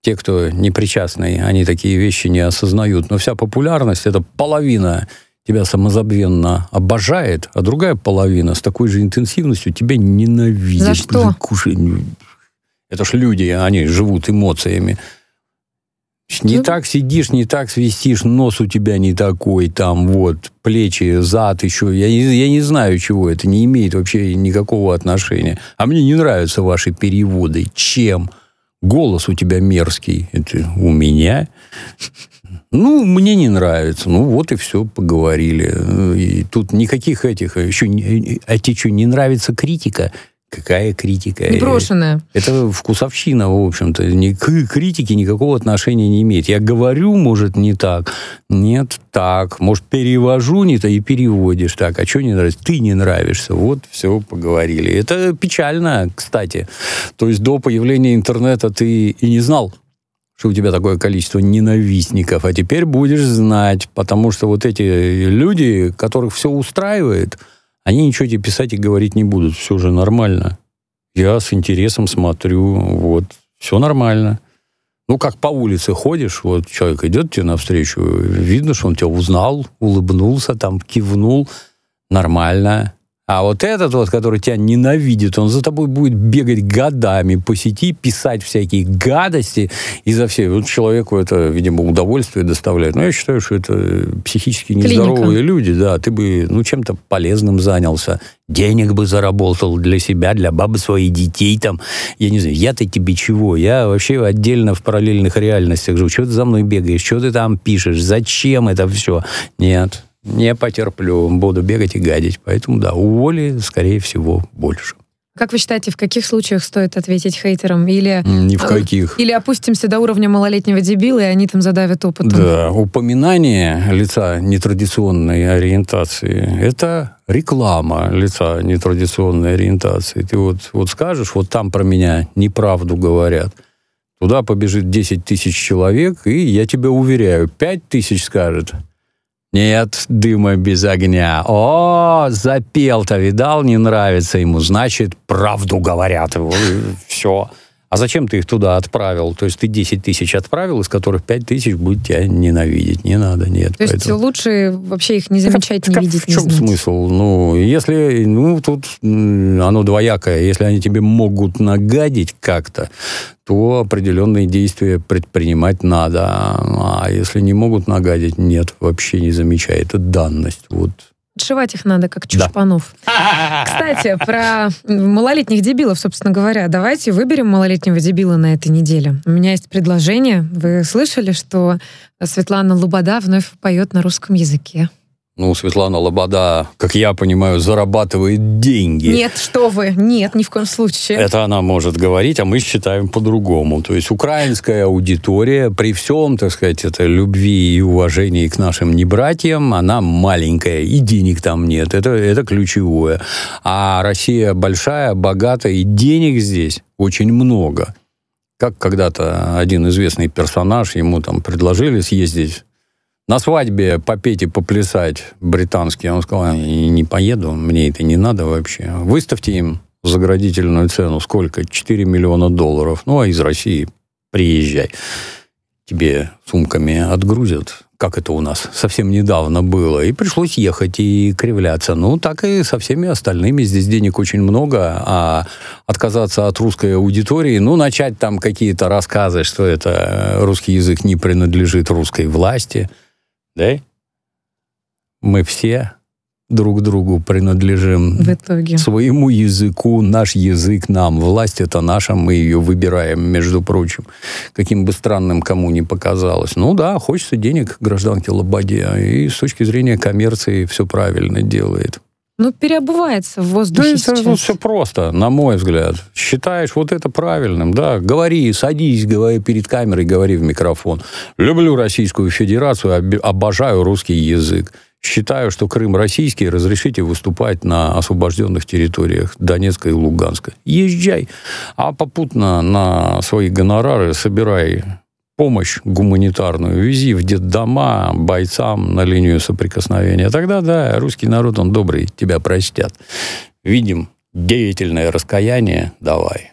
те, кто не причастный, они такие вещи не осознают, но вся популярность – это половина тебя самозабвенно обожает, а другая половина с такой же интенсивностью тебя ненавидит. За что? Кушай. Это ж люди, они живут эмоциями. Не Ну, так сидишь, не так свистишь, нос у тебя не такой, там вот, плечи, зад еще. Я я не знаю, чего это не имеет вообще никакого отношения. А мне не нравятся ваши переводы. Чем? Голос у тебя мерзкий. Это у меня? Ну, мне не нравится. Ну, вот и все, поговорили. И тут никаких этих... Еще, а тебе что, не нравится критика? Какая критика? Непрошенная. Это вкусовщина, в общем-то. Ни к критике никакого отношения не имеет. Я говорю, может, не так. Нет, так. Может, перевожу не то и переводишь так. А что не нравится? Ты не нравишься. Вот, все, поговорили. Это печально, кстати. То есть до появления интернета ты и не знал, что у тебя такое количество ненавистников, а теперь будешь знать, потому что вот эти люди, которых все устраивает, они ничего тебе писать и говорить не будут, все же нормально. Я с интересом смотрю, вот, все нормально. Ну, как по улице ходишь, вот человек идет тебе навстречу, видно, что он тебя узнал, улыбнулся, там, кивнул, нормально. А вот этот вот, который тебя ненавидит, он за тобой будет бегать годами по сети, писать всякие гадости из-за всей. Вот человеку это, видимо, удовольствие доставляет. Но я считаю, что это психически Клиника. нездоровые люди. Да, ты бы, ну, чем-то полезным занялся. Денег бы заработал для себя, для бабы своих детей там. Я не знаю, я-то тебе чего? Я вообще отдельно в параллельных реальностях живу. Чего ты за мной бегаешь? Что ты там пишешь? Зачем это все? Нет, не потерплю, буду бегать и гадить. Поэтому, да, у Оли, скорее всего, больше. Как вы считаете, в каких случаях стоит ответить хейтерам? Или, Ни в А, каких. или опустимся до уровня малолетнего дебила, и они там задавят опытом? Да, упоминание лица нетрадиционной ориентации – это реклама лица нетрадиционной ориентации. Ты вот, вот скажешь, вот там про меня неправду говорят, Туда побежит 10 тысяч человек, и я тебя уверяю, 5 тысяч скажет, нет дыма без огня. О, запел-то, видал, не нравится ему. Значит, правду говорят. Все. А зачем ты их туда отправил? То есть ты 10 тысяч отправил, из которых 5 тысяч будет тебя ненавидеть. Не надо, нет. То есть поэтому... лучше вообще их не замечать, так, не так видеть, в чем не знать. смысл? Ну, если, ну, тут оно двоякое. Если они тебе могут нагадить как-то, то определенные действия предпринимать надо. А если не могут нагадить, нет, вообще не замечай. Это данность. Вот Отшивать их надо, как чушпанов. Да. [laughs] Кстати, про малолетних дебилов, собственно говоря. Давайте выберем малолетнего дебила на этой неделе. У меня есть предложение. Вы слышали, что Светлана Лобода вновь поет на русском языке? Ну, Светлана Лобода, как я понимаю, зарабатывает деньги. Нет, что вы, нет, ни в коем случае. Это она может говорить, а мы считаем по-другому. То есть украинская аудитория при всем, так сказать, это любви и уважении к нашим небратьям, она маленькая, и денег там нет. Это, это ключевое. А Россия большая, богатая, и денег здесь очень много. Как когда-то один известный персонаж, ему там предложили съездить на свадьбе попеть и поплясать британский. Он сказал, я не поеду, мне это не надо вообще. Выставьте им заградительную цену. Сколько? 4 миллиона долларов. Ну, а из России приезжай. Тебе сумками отгрузят, как это у нас совсем недавно было, и пришлось ехать и кривляться. Ну, так и со всеми остальными. Здесь денег очень много, а отказаться от русской аудитории, ну, начать там какие-то рассказы, что это русский язык не принадлежит русской власти – да? Мы все друг другу принадлежим. В итоге. Своему языку, наш язык нам. Власть это наша, мы ее выбираем, между прочим. Каким бы странным кому ни показалось. Ну да, хочется денег гражданке Лободе. И с точки зрения коммерции все правильно делает. Ну, переобувается в воздухе да, сейчас. это все просто, на мой взгляд. Считаешь вот это правильным, да, говори, садись, говори перед камерой, говори в микрофон. Люблю Российскую Федерацию, обожаю русский язык. Считаю, что Крым российский, разрешите выступать на освобожденных территориях Донецка и Луганска. Езжай, а попутно на свои гонорары собирай помощь гуманитарную вези в детдома бойцам на линию соприкосновения. Тогда, да, русский народ, он добрый, тебя простят. Видим деятельное раскаяние, давай.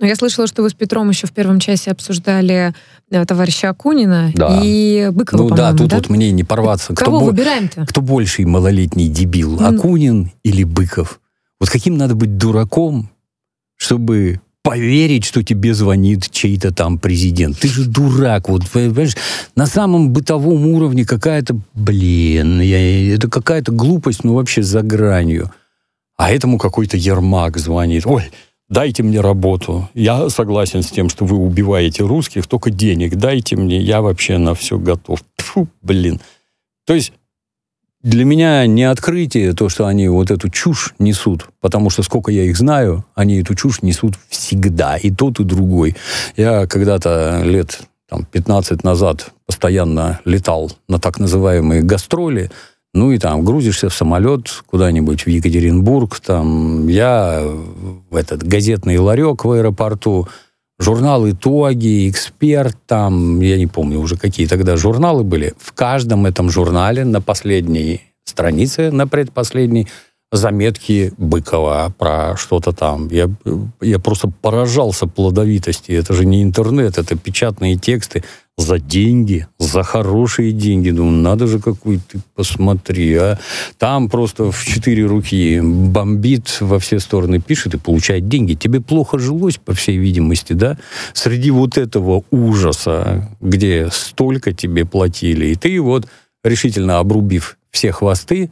Но я слышала, что вы с Петром еще в первом часе обсуждали э, товарища Акунина да. и Быкова, Ну да, тут да? вот мне не порваться. Кого кто выбираем-то? Кто больший малолетний дебил, Акунин или Быков? Вот каким надо быть дураком, чтобы поверить, что тебе звонит чей-то там президент. Ты же дурак. Вот, понимаешь, на самом бытовом уровне какая-то, блин, я, это какая-то глупость, ну, вообще за гранью. А этому какой-то Ермак звонит. Ой, дайте мне работу. Я согласен с тем, что вы убиваете русских, только денег дайте мне, я вообще на все готов. Фу, блин. То есть для меня не открытие то, что они вот эту чушь несут, потому что сколько я их знаю, они эту чушь несут всегда, и тот, и другой. Я когда-то лет там, 15 назад постоянно летал на так называемые гастроли, ну и там грузишься в самолет куда-нибудь в Екатеринбург, там я в этот газетный ларек в аэропорту, журнал «Итоги», «Эксперт», там, я не помню уже какие тогда журналы были. В каждом этом журнале на последней странице, на предпоследней, заметки Быкова про что-то там. Я, я просто поражался плодовитости. Это же не интернет, это печатные тексты за деньги, за хорошие деньги. Думаю, надо же, какой ты, посмотри. А там просто в четыре руки бомбит, во все стороны пишет и получает деньги. Тебе плохо жилось, по всей видимости, да? Среди вот этого ужаса, где столько тебе платили, и ты вот, решительно обрубив все хвосты,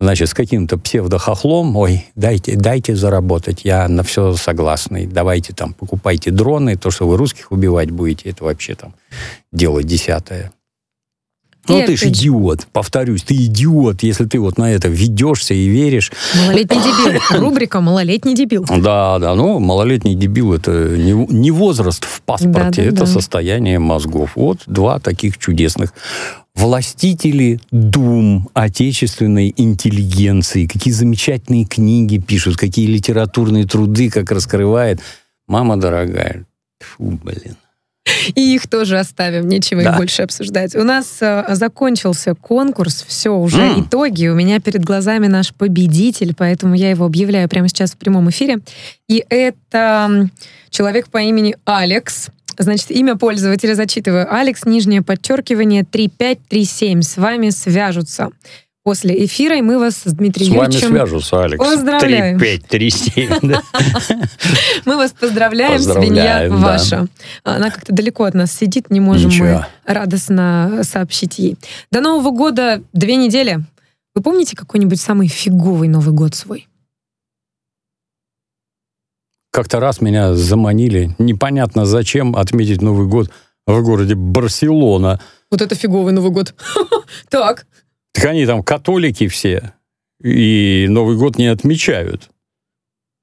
значит, с каким-то псевдохохлом, ой, дайте, дайте заработать, я на все согласный, давайте там, покупайте дроны, то, что вы русских убивать будете, это вообще там дело десятое. Ну, ты же идиот, повторюсь, ты идиот, если ты вот на это ведешься и веришь. Малолетний дебил. [coughs] Рубрика «Малолетний дебил». Да, да, ну, малолетний дебил – это не, не возраст в паспорте, да, да, это да. состояние мозгов. Вот два таких чудесных властители дум отечественной интеллигенции, какие замечательные книги пишут, какие литературные труды, как раскрывает. Мама дорогая, фу, блин. [laughs] И их тоже оставим, нечего Да. их больше обсуждать. У нас э, закончился конкурс, все, уже М. итоги. У меня перед глазами наш победитель, поэтому я его объявляю прямо сейчас в прямом эфире. И это человек по имени Алекс. Значит, имя пользователя зачитываю. Алекс, нижнее подчеркивание, 3537. С вами свяжутся после эфира, и мы вас с Дмитрием С вами Юрьевичем... свяжутся, Алекс. Поздравляем. 3, 5, 3, 7. да. Мы вас поздравляем, свинья ваша. Она как-то далеко от нас сидит, не можем мы радостно сообщить ей. До Нового года две недели. Вы помните какой-нибудь самый фиговый Новый год свой? Как-то раз меня заманили, непонятно зачем, отметить Новый год в городе Барселона. Вот это фиговый Новый год. [laughs] Так. Так они там католики все, и Новый год не отмечают.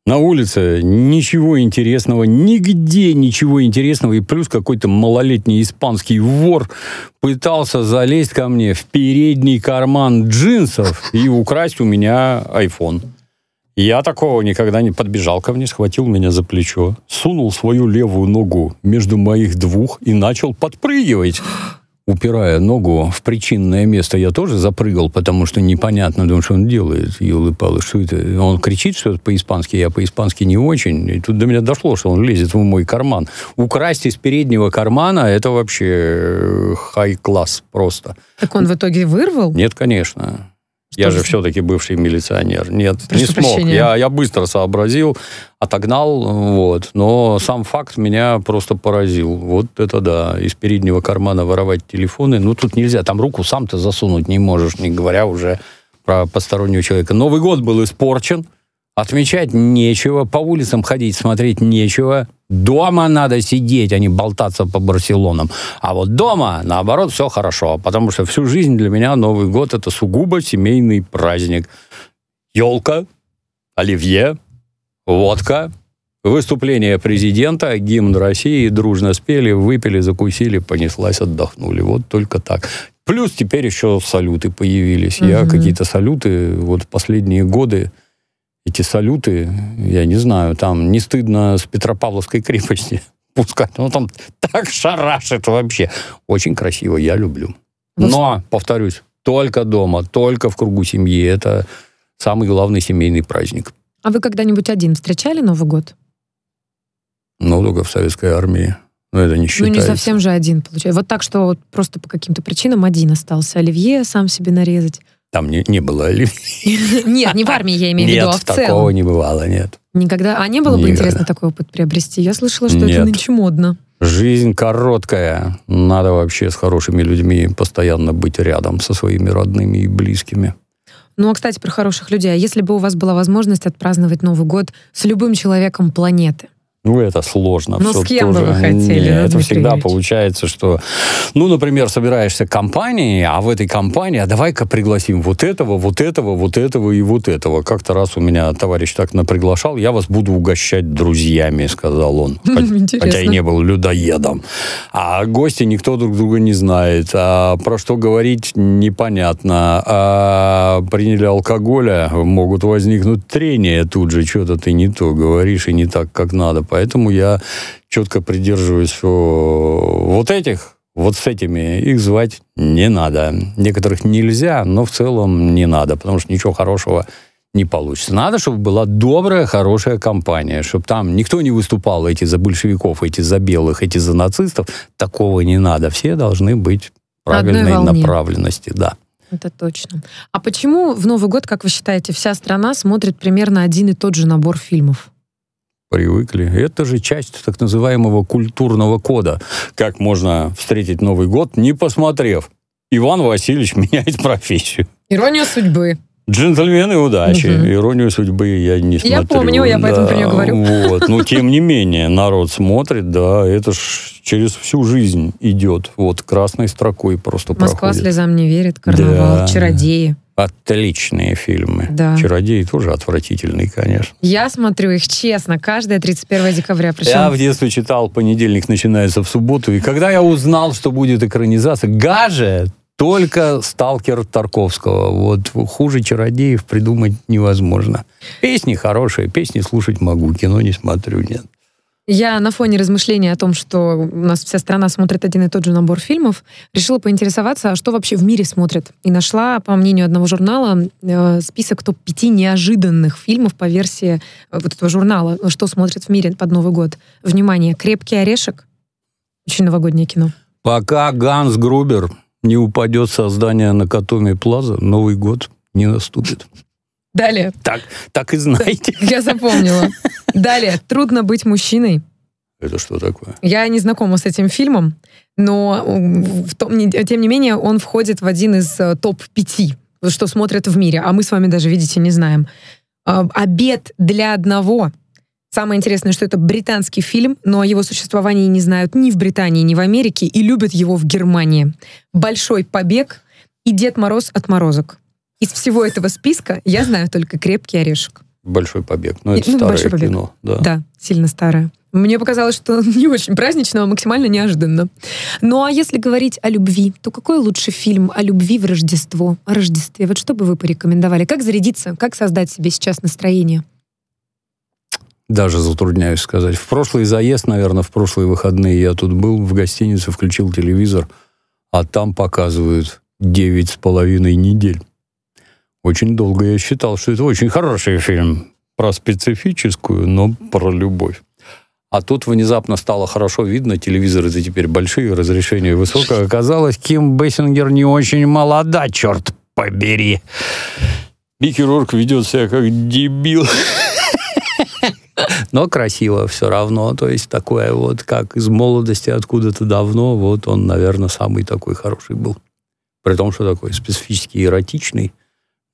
На улице ничего интересного, нигде ничего интересного, и плюс какой-то малолетний испанский вор пытался залезть ко мне в передний карман джинсов и украсть у меня iPhone. Я такого никогда не подбежал ко мне, схватил меня за плечо, сунул свою левую ногу между моих двух и начал подпрыгивать. Упирая ногу в причинное место, я тоже запрыгал, потому что непонятно, думаю, что он делает. Елы-палы, что это? Он кричит что-то по-испански, я по-испански не очень. И тут до меня дошло, что он лезет в мой карман. Украсть из переднего кармана – это вообще хай-класс просто. Так он в итоге вырвал? Нет, конечно. Я же все-таки бывший милиционер. Нет, Прошу не смог. прощения. Я, я быстро сообразил, отогнал, вот. Но сам факт меня просто поразил. Вот это да, из переднего кармана воровать телефоны. Ну, тут нельзя, там руку сам-то засунуть не можешь, не говоря уже про постороннего человека. Новый год был испорчен, отмечать нечего, по улицам ходить, смотреть нечего. Дома надо сидеть, а не болтаться по Барселонам. А вот дома, наоборот, все хорошо, потому что всю жизнь для меня Новый год это сугубо семейный праздник. Елка, оливье, водка, выступление президента, гимн России, дружно спели, выпили, закусили, понеслась, отдохнули. Вот только так. Плюс теперь еще салюты появились. Я Мгм. какие-то салюты вот в последние годы эти салюты, я не знаю, там не стыдно с Петропавловской крепости [laughs] пускать. Ну, там так шарашит вообще. Очень красиво, я люблю. Вот Но, повторюсь, только дома, только в кругу семьи. Это самый главный семейный праздник. А вы когда-нибудь один встречали Новый год? Ну, только в советской армии. Но это не Ну, считается. не совсем же один, получается. Вот так, что вот просто по каким-то причинам один остался. Оливье сам себе нарезать. Там не, не было оливье. [laughs] Нет, не в армии я имею в виду, а в такого целом. не бывало, нет. Никогда. А не было бы интересно такой опыт приобрести? Я слышала, что это нынче модно. Жизнь короткая. Надо вообще с хорошими людьми постоянно быть рядом со своими родными и близкими. Ну, а, кстати, про хороших людей. А если бы у вас была возможность отпраздновать Новый год с любым человеком планеты? Ну, это сложно. Ну, всё с кем бы тоже. вы хотели, Не, да, это Дмитрий всегда Юрьевич? получается, что, ну, например, собираешься компанией, а в этой компании, а давай-ка пригласим вот этого, вот этого, вот этого и вот этого. Как-то раз у меня товарищ так наприглашал, я вас буду угощать друзьями, сказал он. [laughs] Интересно. Хотя и не был людоедом. А гости никто друг друга не знает. А про что говорить непонятно. А приняли алкоголя, могут возникнуть трения тут же. Что-то ты не то говоришь и не так, как надо. Поэтому я четко придерживаюсь что вот этих, вот с этими их звать не надо. Некоторых нельзя, но в целом не надо, потому что ничего хорошего не получится. Надо, чтобы была добрая, хорошая компания, чтобы там никто не выступал, эти за большевиков, эти за белых, эти за нацистов. Такого не надо. Все должны быть На правильной волне. направленности, да. Это точно. А почему в Новый год, как вы считаете, вся страна смотрит примерно один и тот же набор фильмов? Привыкли. Это же часть так называемого культурного кода. Как можно встретить Новый год, не посмотрев? Иван Васильевич [laughs] меняет профессию. Ирония судьбы. Джентльмены удачи. Мгм. Иронию судьбы я не Я смотрю. помню, я поэтому про неё говорю. Вот. Но [laughs] тем не менее, народ смотрит, да, это ж через всю жизнь идет. Вот красной строкой просто Москва проходит. слезам не верит, карнавал, Да. чародеи. Отличные фильмы. Да. Чародеи тоже отвратительные, конечно. Я смотрю их честно, каждое 31 декабря. Причем Я в детстве читал «Понедельник начинается в субботу», и когда я узнал, что будет экранизация, гаже только «Сталкер» Тарковского. Вот хуже «Чародеев» придумать невозможно. Песни хорошие, песни слушать могу, кино не смотрю, нет. Я на фоне размышления о том, что у нас вся страна смотрит один и тот же набор фильмов, решила поинтересоваться, а что вообще в мире смотрят. И нашла, по мнению одного журнала, э, список топ-5 неожиданных фильмов по версии э, вот этого журнала, что смотрят в мире под Новый год. Внимание, «Крепкий орешек». Очень новогоднее кино. Пока Ганс Грубер не упадет со здания на Катоме Плаза, Новый год не наступит. Далее. Так, так и знаете. [laughs] Я запомнила. Далее. «Трудно быть мужчиной». Это что такое? Я не знакома с этим фильмом, но том, тем не менее он входит в один из э, топ-5, что смотрят в мире, а мы с вами даже, видите, не знаем. А, «Обед для одного». Самое интересное, что это британский фильм, но о его существовании не знают ни в Британии, ни в Америке, и любят его в Германии. «Большой побег» и «Дед Мороз от морозок». Из всего этого списка я знаю только «Крепкий орешек». Большой побег. Ну, это Ну, старое «Большой побег». кино. Да. Да, сильно старая. Мне показалось, что [laughs] не очень празднично, а максимально неожиданно. Ну а если говорить о любви, то какой лучше фильм о любви в Рождество? О Рождестве. Вот что бы вы порекомендовали? Как зарядиться? Как создать себе сейчас настроение? Даже затрудняюсь сказать. В прошлый заезд, наверное, в прошлые выходные я тут был в гостинице, включил телевизор, а там показывают девять с половиной недель. Очень долго я считал, что это очень хороший фильм про специфическую, но про любовь. А тут внезапно стало хорошо видно, телевизоры это теперь большие, разрешение высокое. Оказалось, Ким Бессингер не очень молода, черт побери. Микки Рорк ведет себя как дебил. [laughs] Но красиво все равно. То есть такое вот, как из молодости откуда-то давно, вот он, наверное, самый такой хороший был. При том, что такой специфически эротичный,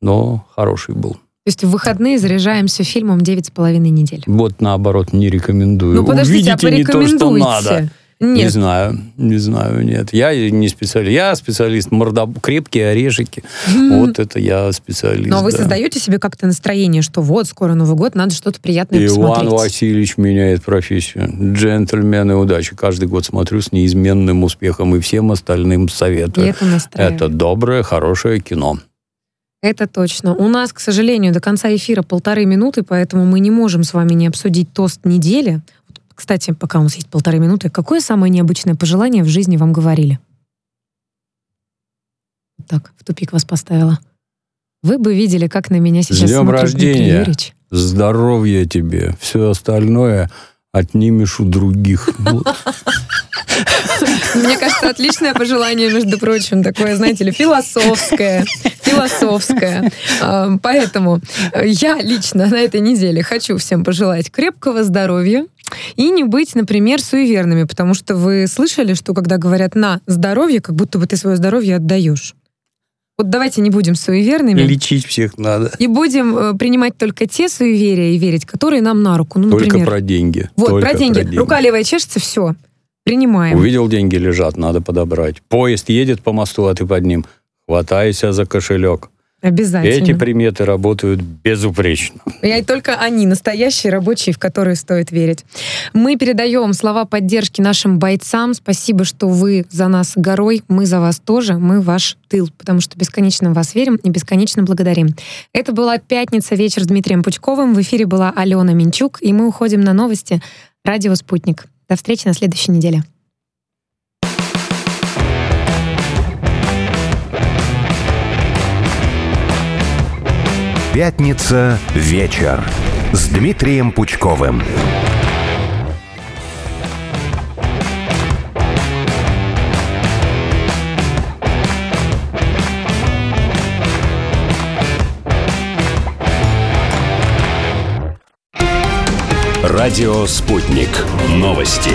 но хороший был. То есть в выходные заряжаемся фильмом «Девять с половиной недель». Вот наоборот, не рекомендую. Ну подождите, а Увидите не то, что порекомендуйте. Надо. Не Нет, знаю, не знаю, нет. Я не специалист. Я специалист мордоб... крепкие орешки. Вот это я специалист. но вы да. создаете себе как-то настроение, что вот, скоро Новый год, надо что-то приятное Иван посмотреть. Васильевич меняет профессию. Джентльмены удачи. Каждый год смотрю с неизменным успехом и всем остальным И советую. это настраивает. Это доброе, хорошее кино. Это точно. У нас, к сожалению, до конца эфира полторы минуты, поэтому мы не можем с вами не обсудить тост недели. Кстати, пока у нас есть полторы минуты, какое самое необычное пожелание в жизни вам говорили? Так, в тупик вас поставила. Вы бы видели, как на меня сейчас днем смотрит рождения. Юрьевич. Здоровья тебе. Все остальное отнимешь у других. Мне кажется, отличное пожелание, между прочим, такое, знаете ли, философское. Философское. А, Поэтому э, я лично на этой неделе хочу всем пожелать крепкого здоровья и не быть, например, суеверными, потому что вы слышали, что когда говорят «на здоровье», как будто бы ты свое здоровье отдаешь. Вот давайте не будем суеверными. Лечить всех надо. И будем э, принимать только те суеверия и верить, которые нам на руку. Ну, Только например, про деньги. вот, Только про деньги. Рука левая чешется, все. Принимаем. Увидел, деньги лежат, надо подобрать. Поезд едет по мосту, а ты под ним. Хватайся за кошелек. Обязательно. Эти приметы работают безупречно. И только они, настоящие рабочие, в которые стоит верить. Мы передаем слова поддержки нашим бойцам. Спасибо, что вы за нас горой, мы за вас тоже, мы ваш тыл, потому что бесконечно в вас верим и бесконечно благодарим. Это была «Пятница. Вечер» с Дмитрием Пучковым. В эфире была Алена Минчук, и мы уходим на новости «Радио Спутник». До встречи на следующей неделе. Пятница. Вечер. С Дмитрием Пучковым. Радио «Спутник». Новости.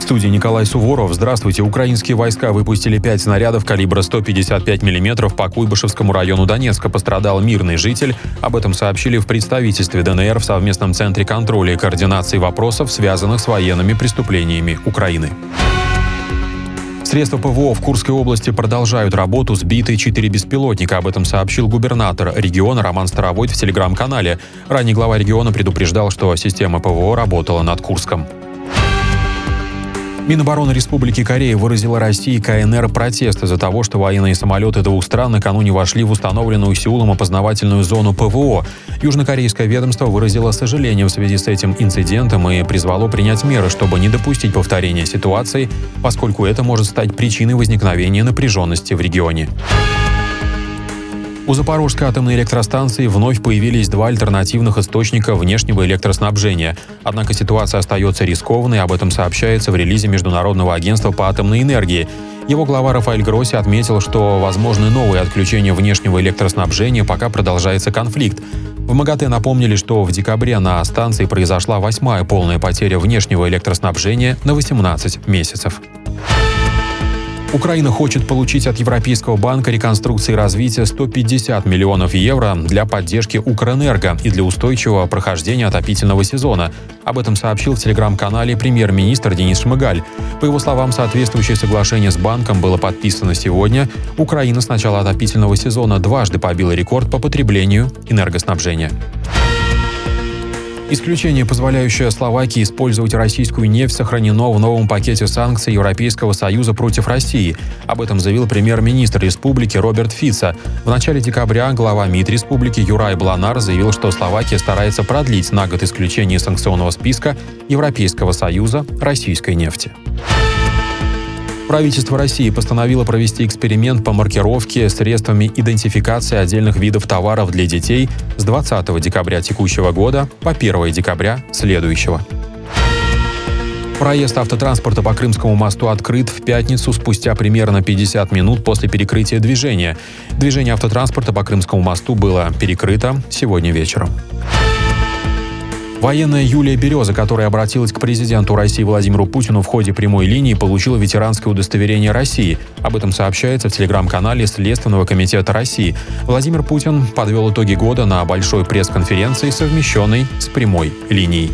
В студии Николай Суворов. Здравствуйте. Украинские войска выпустили пять снарядов калибра 155 мм по Куйбышевскому району Донецка. Пострадал мирный житель. Об этом сообщили в представительстве ДНР в совместном центре контроля и координации вопросов, связанных с военными преступлениями Украины. Средства ПВО в Курской области продолжают работу. Сбиты четыре беспилотника. Об этом сообщил губернатор региона Роман Старовойт в телеграм-канале. Ранее глава региона предупреждал, что система ПВО работала над Курском. Минобороны Республики Корея выразила России КНР протест из-за того, что военные самолеты двух стран накануне вошли в установленную Сеулом опознавательную зону ПВО. Южнокорейское ведомство выразило сожаление в связи с этим инцидентом и призвало принять меры, чтобы не допустить повторения ситуации, поскольку это может стать причиной возникновения напряженности в регионе. У Запорожской атомной электростанции вновь появились два альтернативных источника внешнего электроснабжения. Однако ситуация остается рискованной, об этом сообщается в релизе Международного агентства по атомной энергии. Его глава Рафаэль Гросси отметил, что возможны новые отключения внешнего электроснабжения, пока продолжается конфликт. В МАГАТЭ напомнили, что в декабре на станции произошла восьмая полная потеря внешнего электроснабжения на 18 месяцев. Украина хочет получить от Европейского банка реконструкции и развития 150 миллионов евро для поддержки Укрэнерго и для устойчивого прохождения отопительного сезона. Об этом сообщил в телеграм-канале премьер-министр Денис Шмыгаль. По его словам, соответствующее соглашение с банком было подписано сегодня. Украина с начала отопительного сезона дважды побила рекорд по потреблению энергоснабжения. Исключение, позволяющее Словакии использовать российскую нефть, сохранено в новом пакете санкций Европейского Союза против России. Об этом заявил премьер-министр республики Роберт Фица. В начале декабря глава МИД республики Юрай Бланар заявил, что Словакия старается продлить на год исключение санкционного списка Европейского Союза российской нефти. Правительство России постановило провести эксперимент по маркировке средствами идентификации отдельных видов товаров для детей с 20 декабря текущего года по 1 декабря следующего. Проезд автотранспорта по Крымскому мосту открыт в пятницу спустя примерно 50 минут после перекрытия движения. Движение автотранспорта по Крымскому мосту было перекрыто сегодня вечером. Военная Юлия Береза, которая обратилась к президенту России Владимиру Путину в ходе прямой линии, получила ветеранское удостоверение России. Об этом сообщается в телеграм-канале Следственного комитета России. Владимир Путин подвел итоги года на большой пресс-конференции, совмещенной с прямой линией.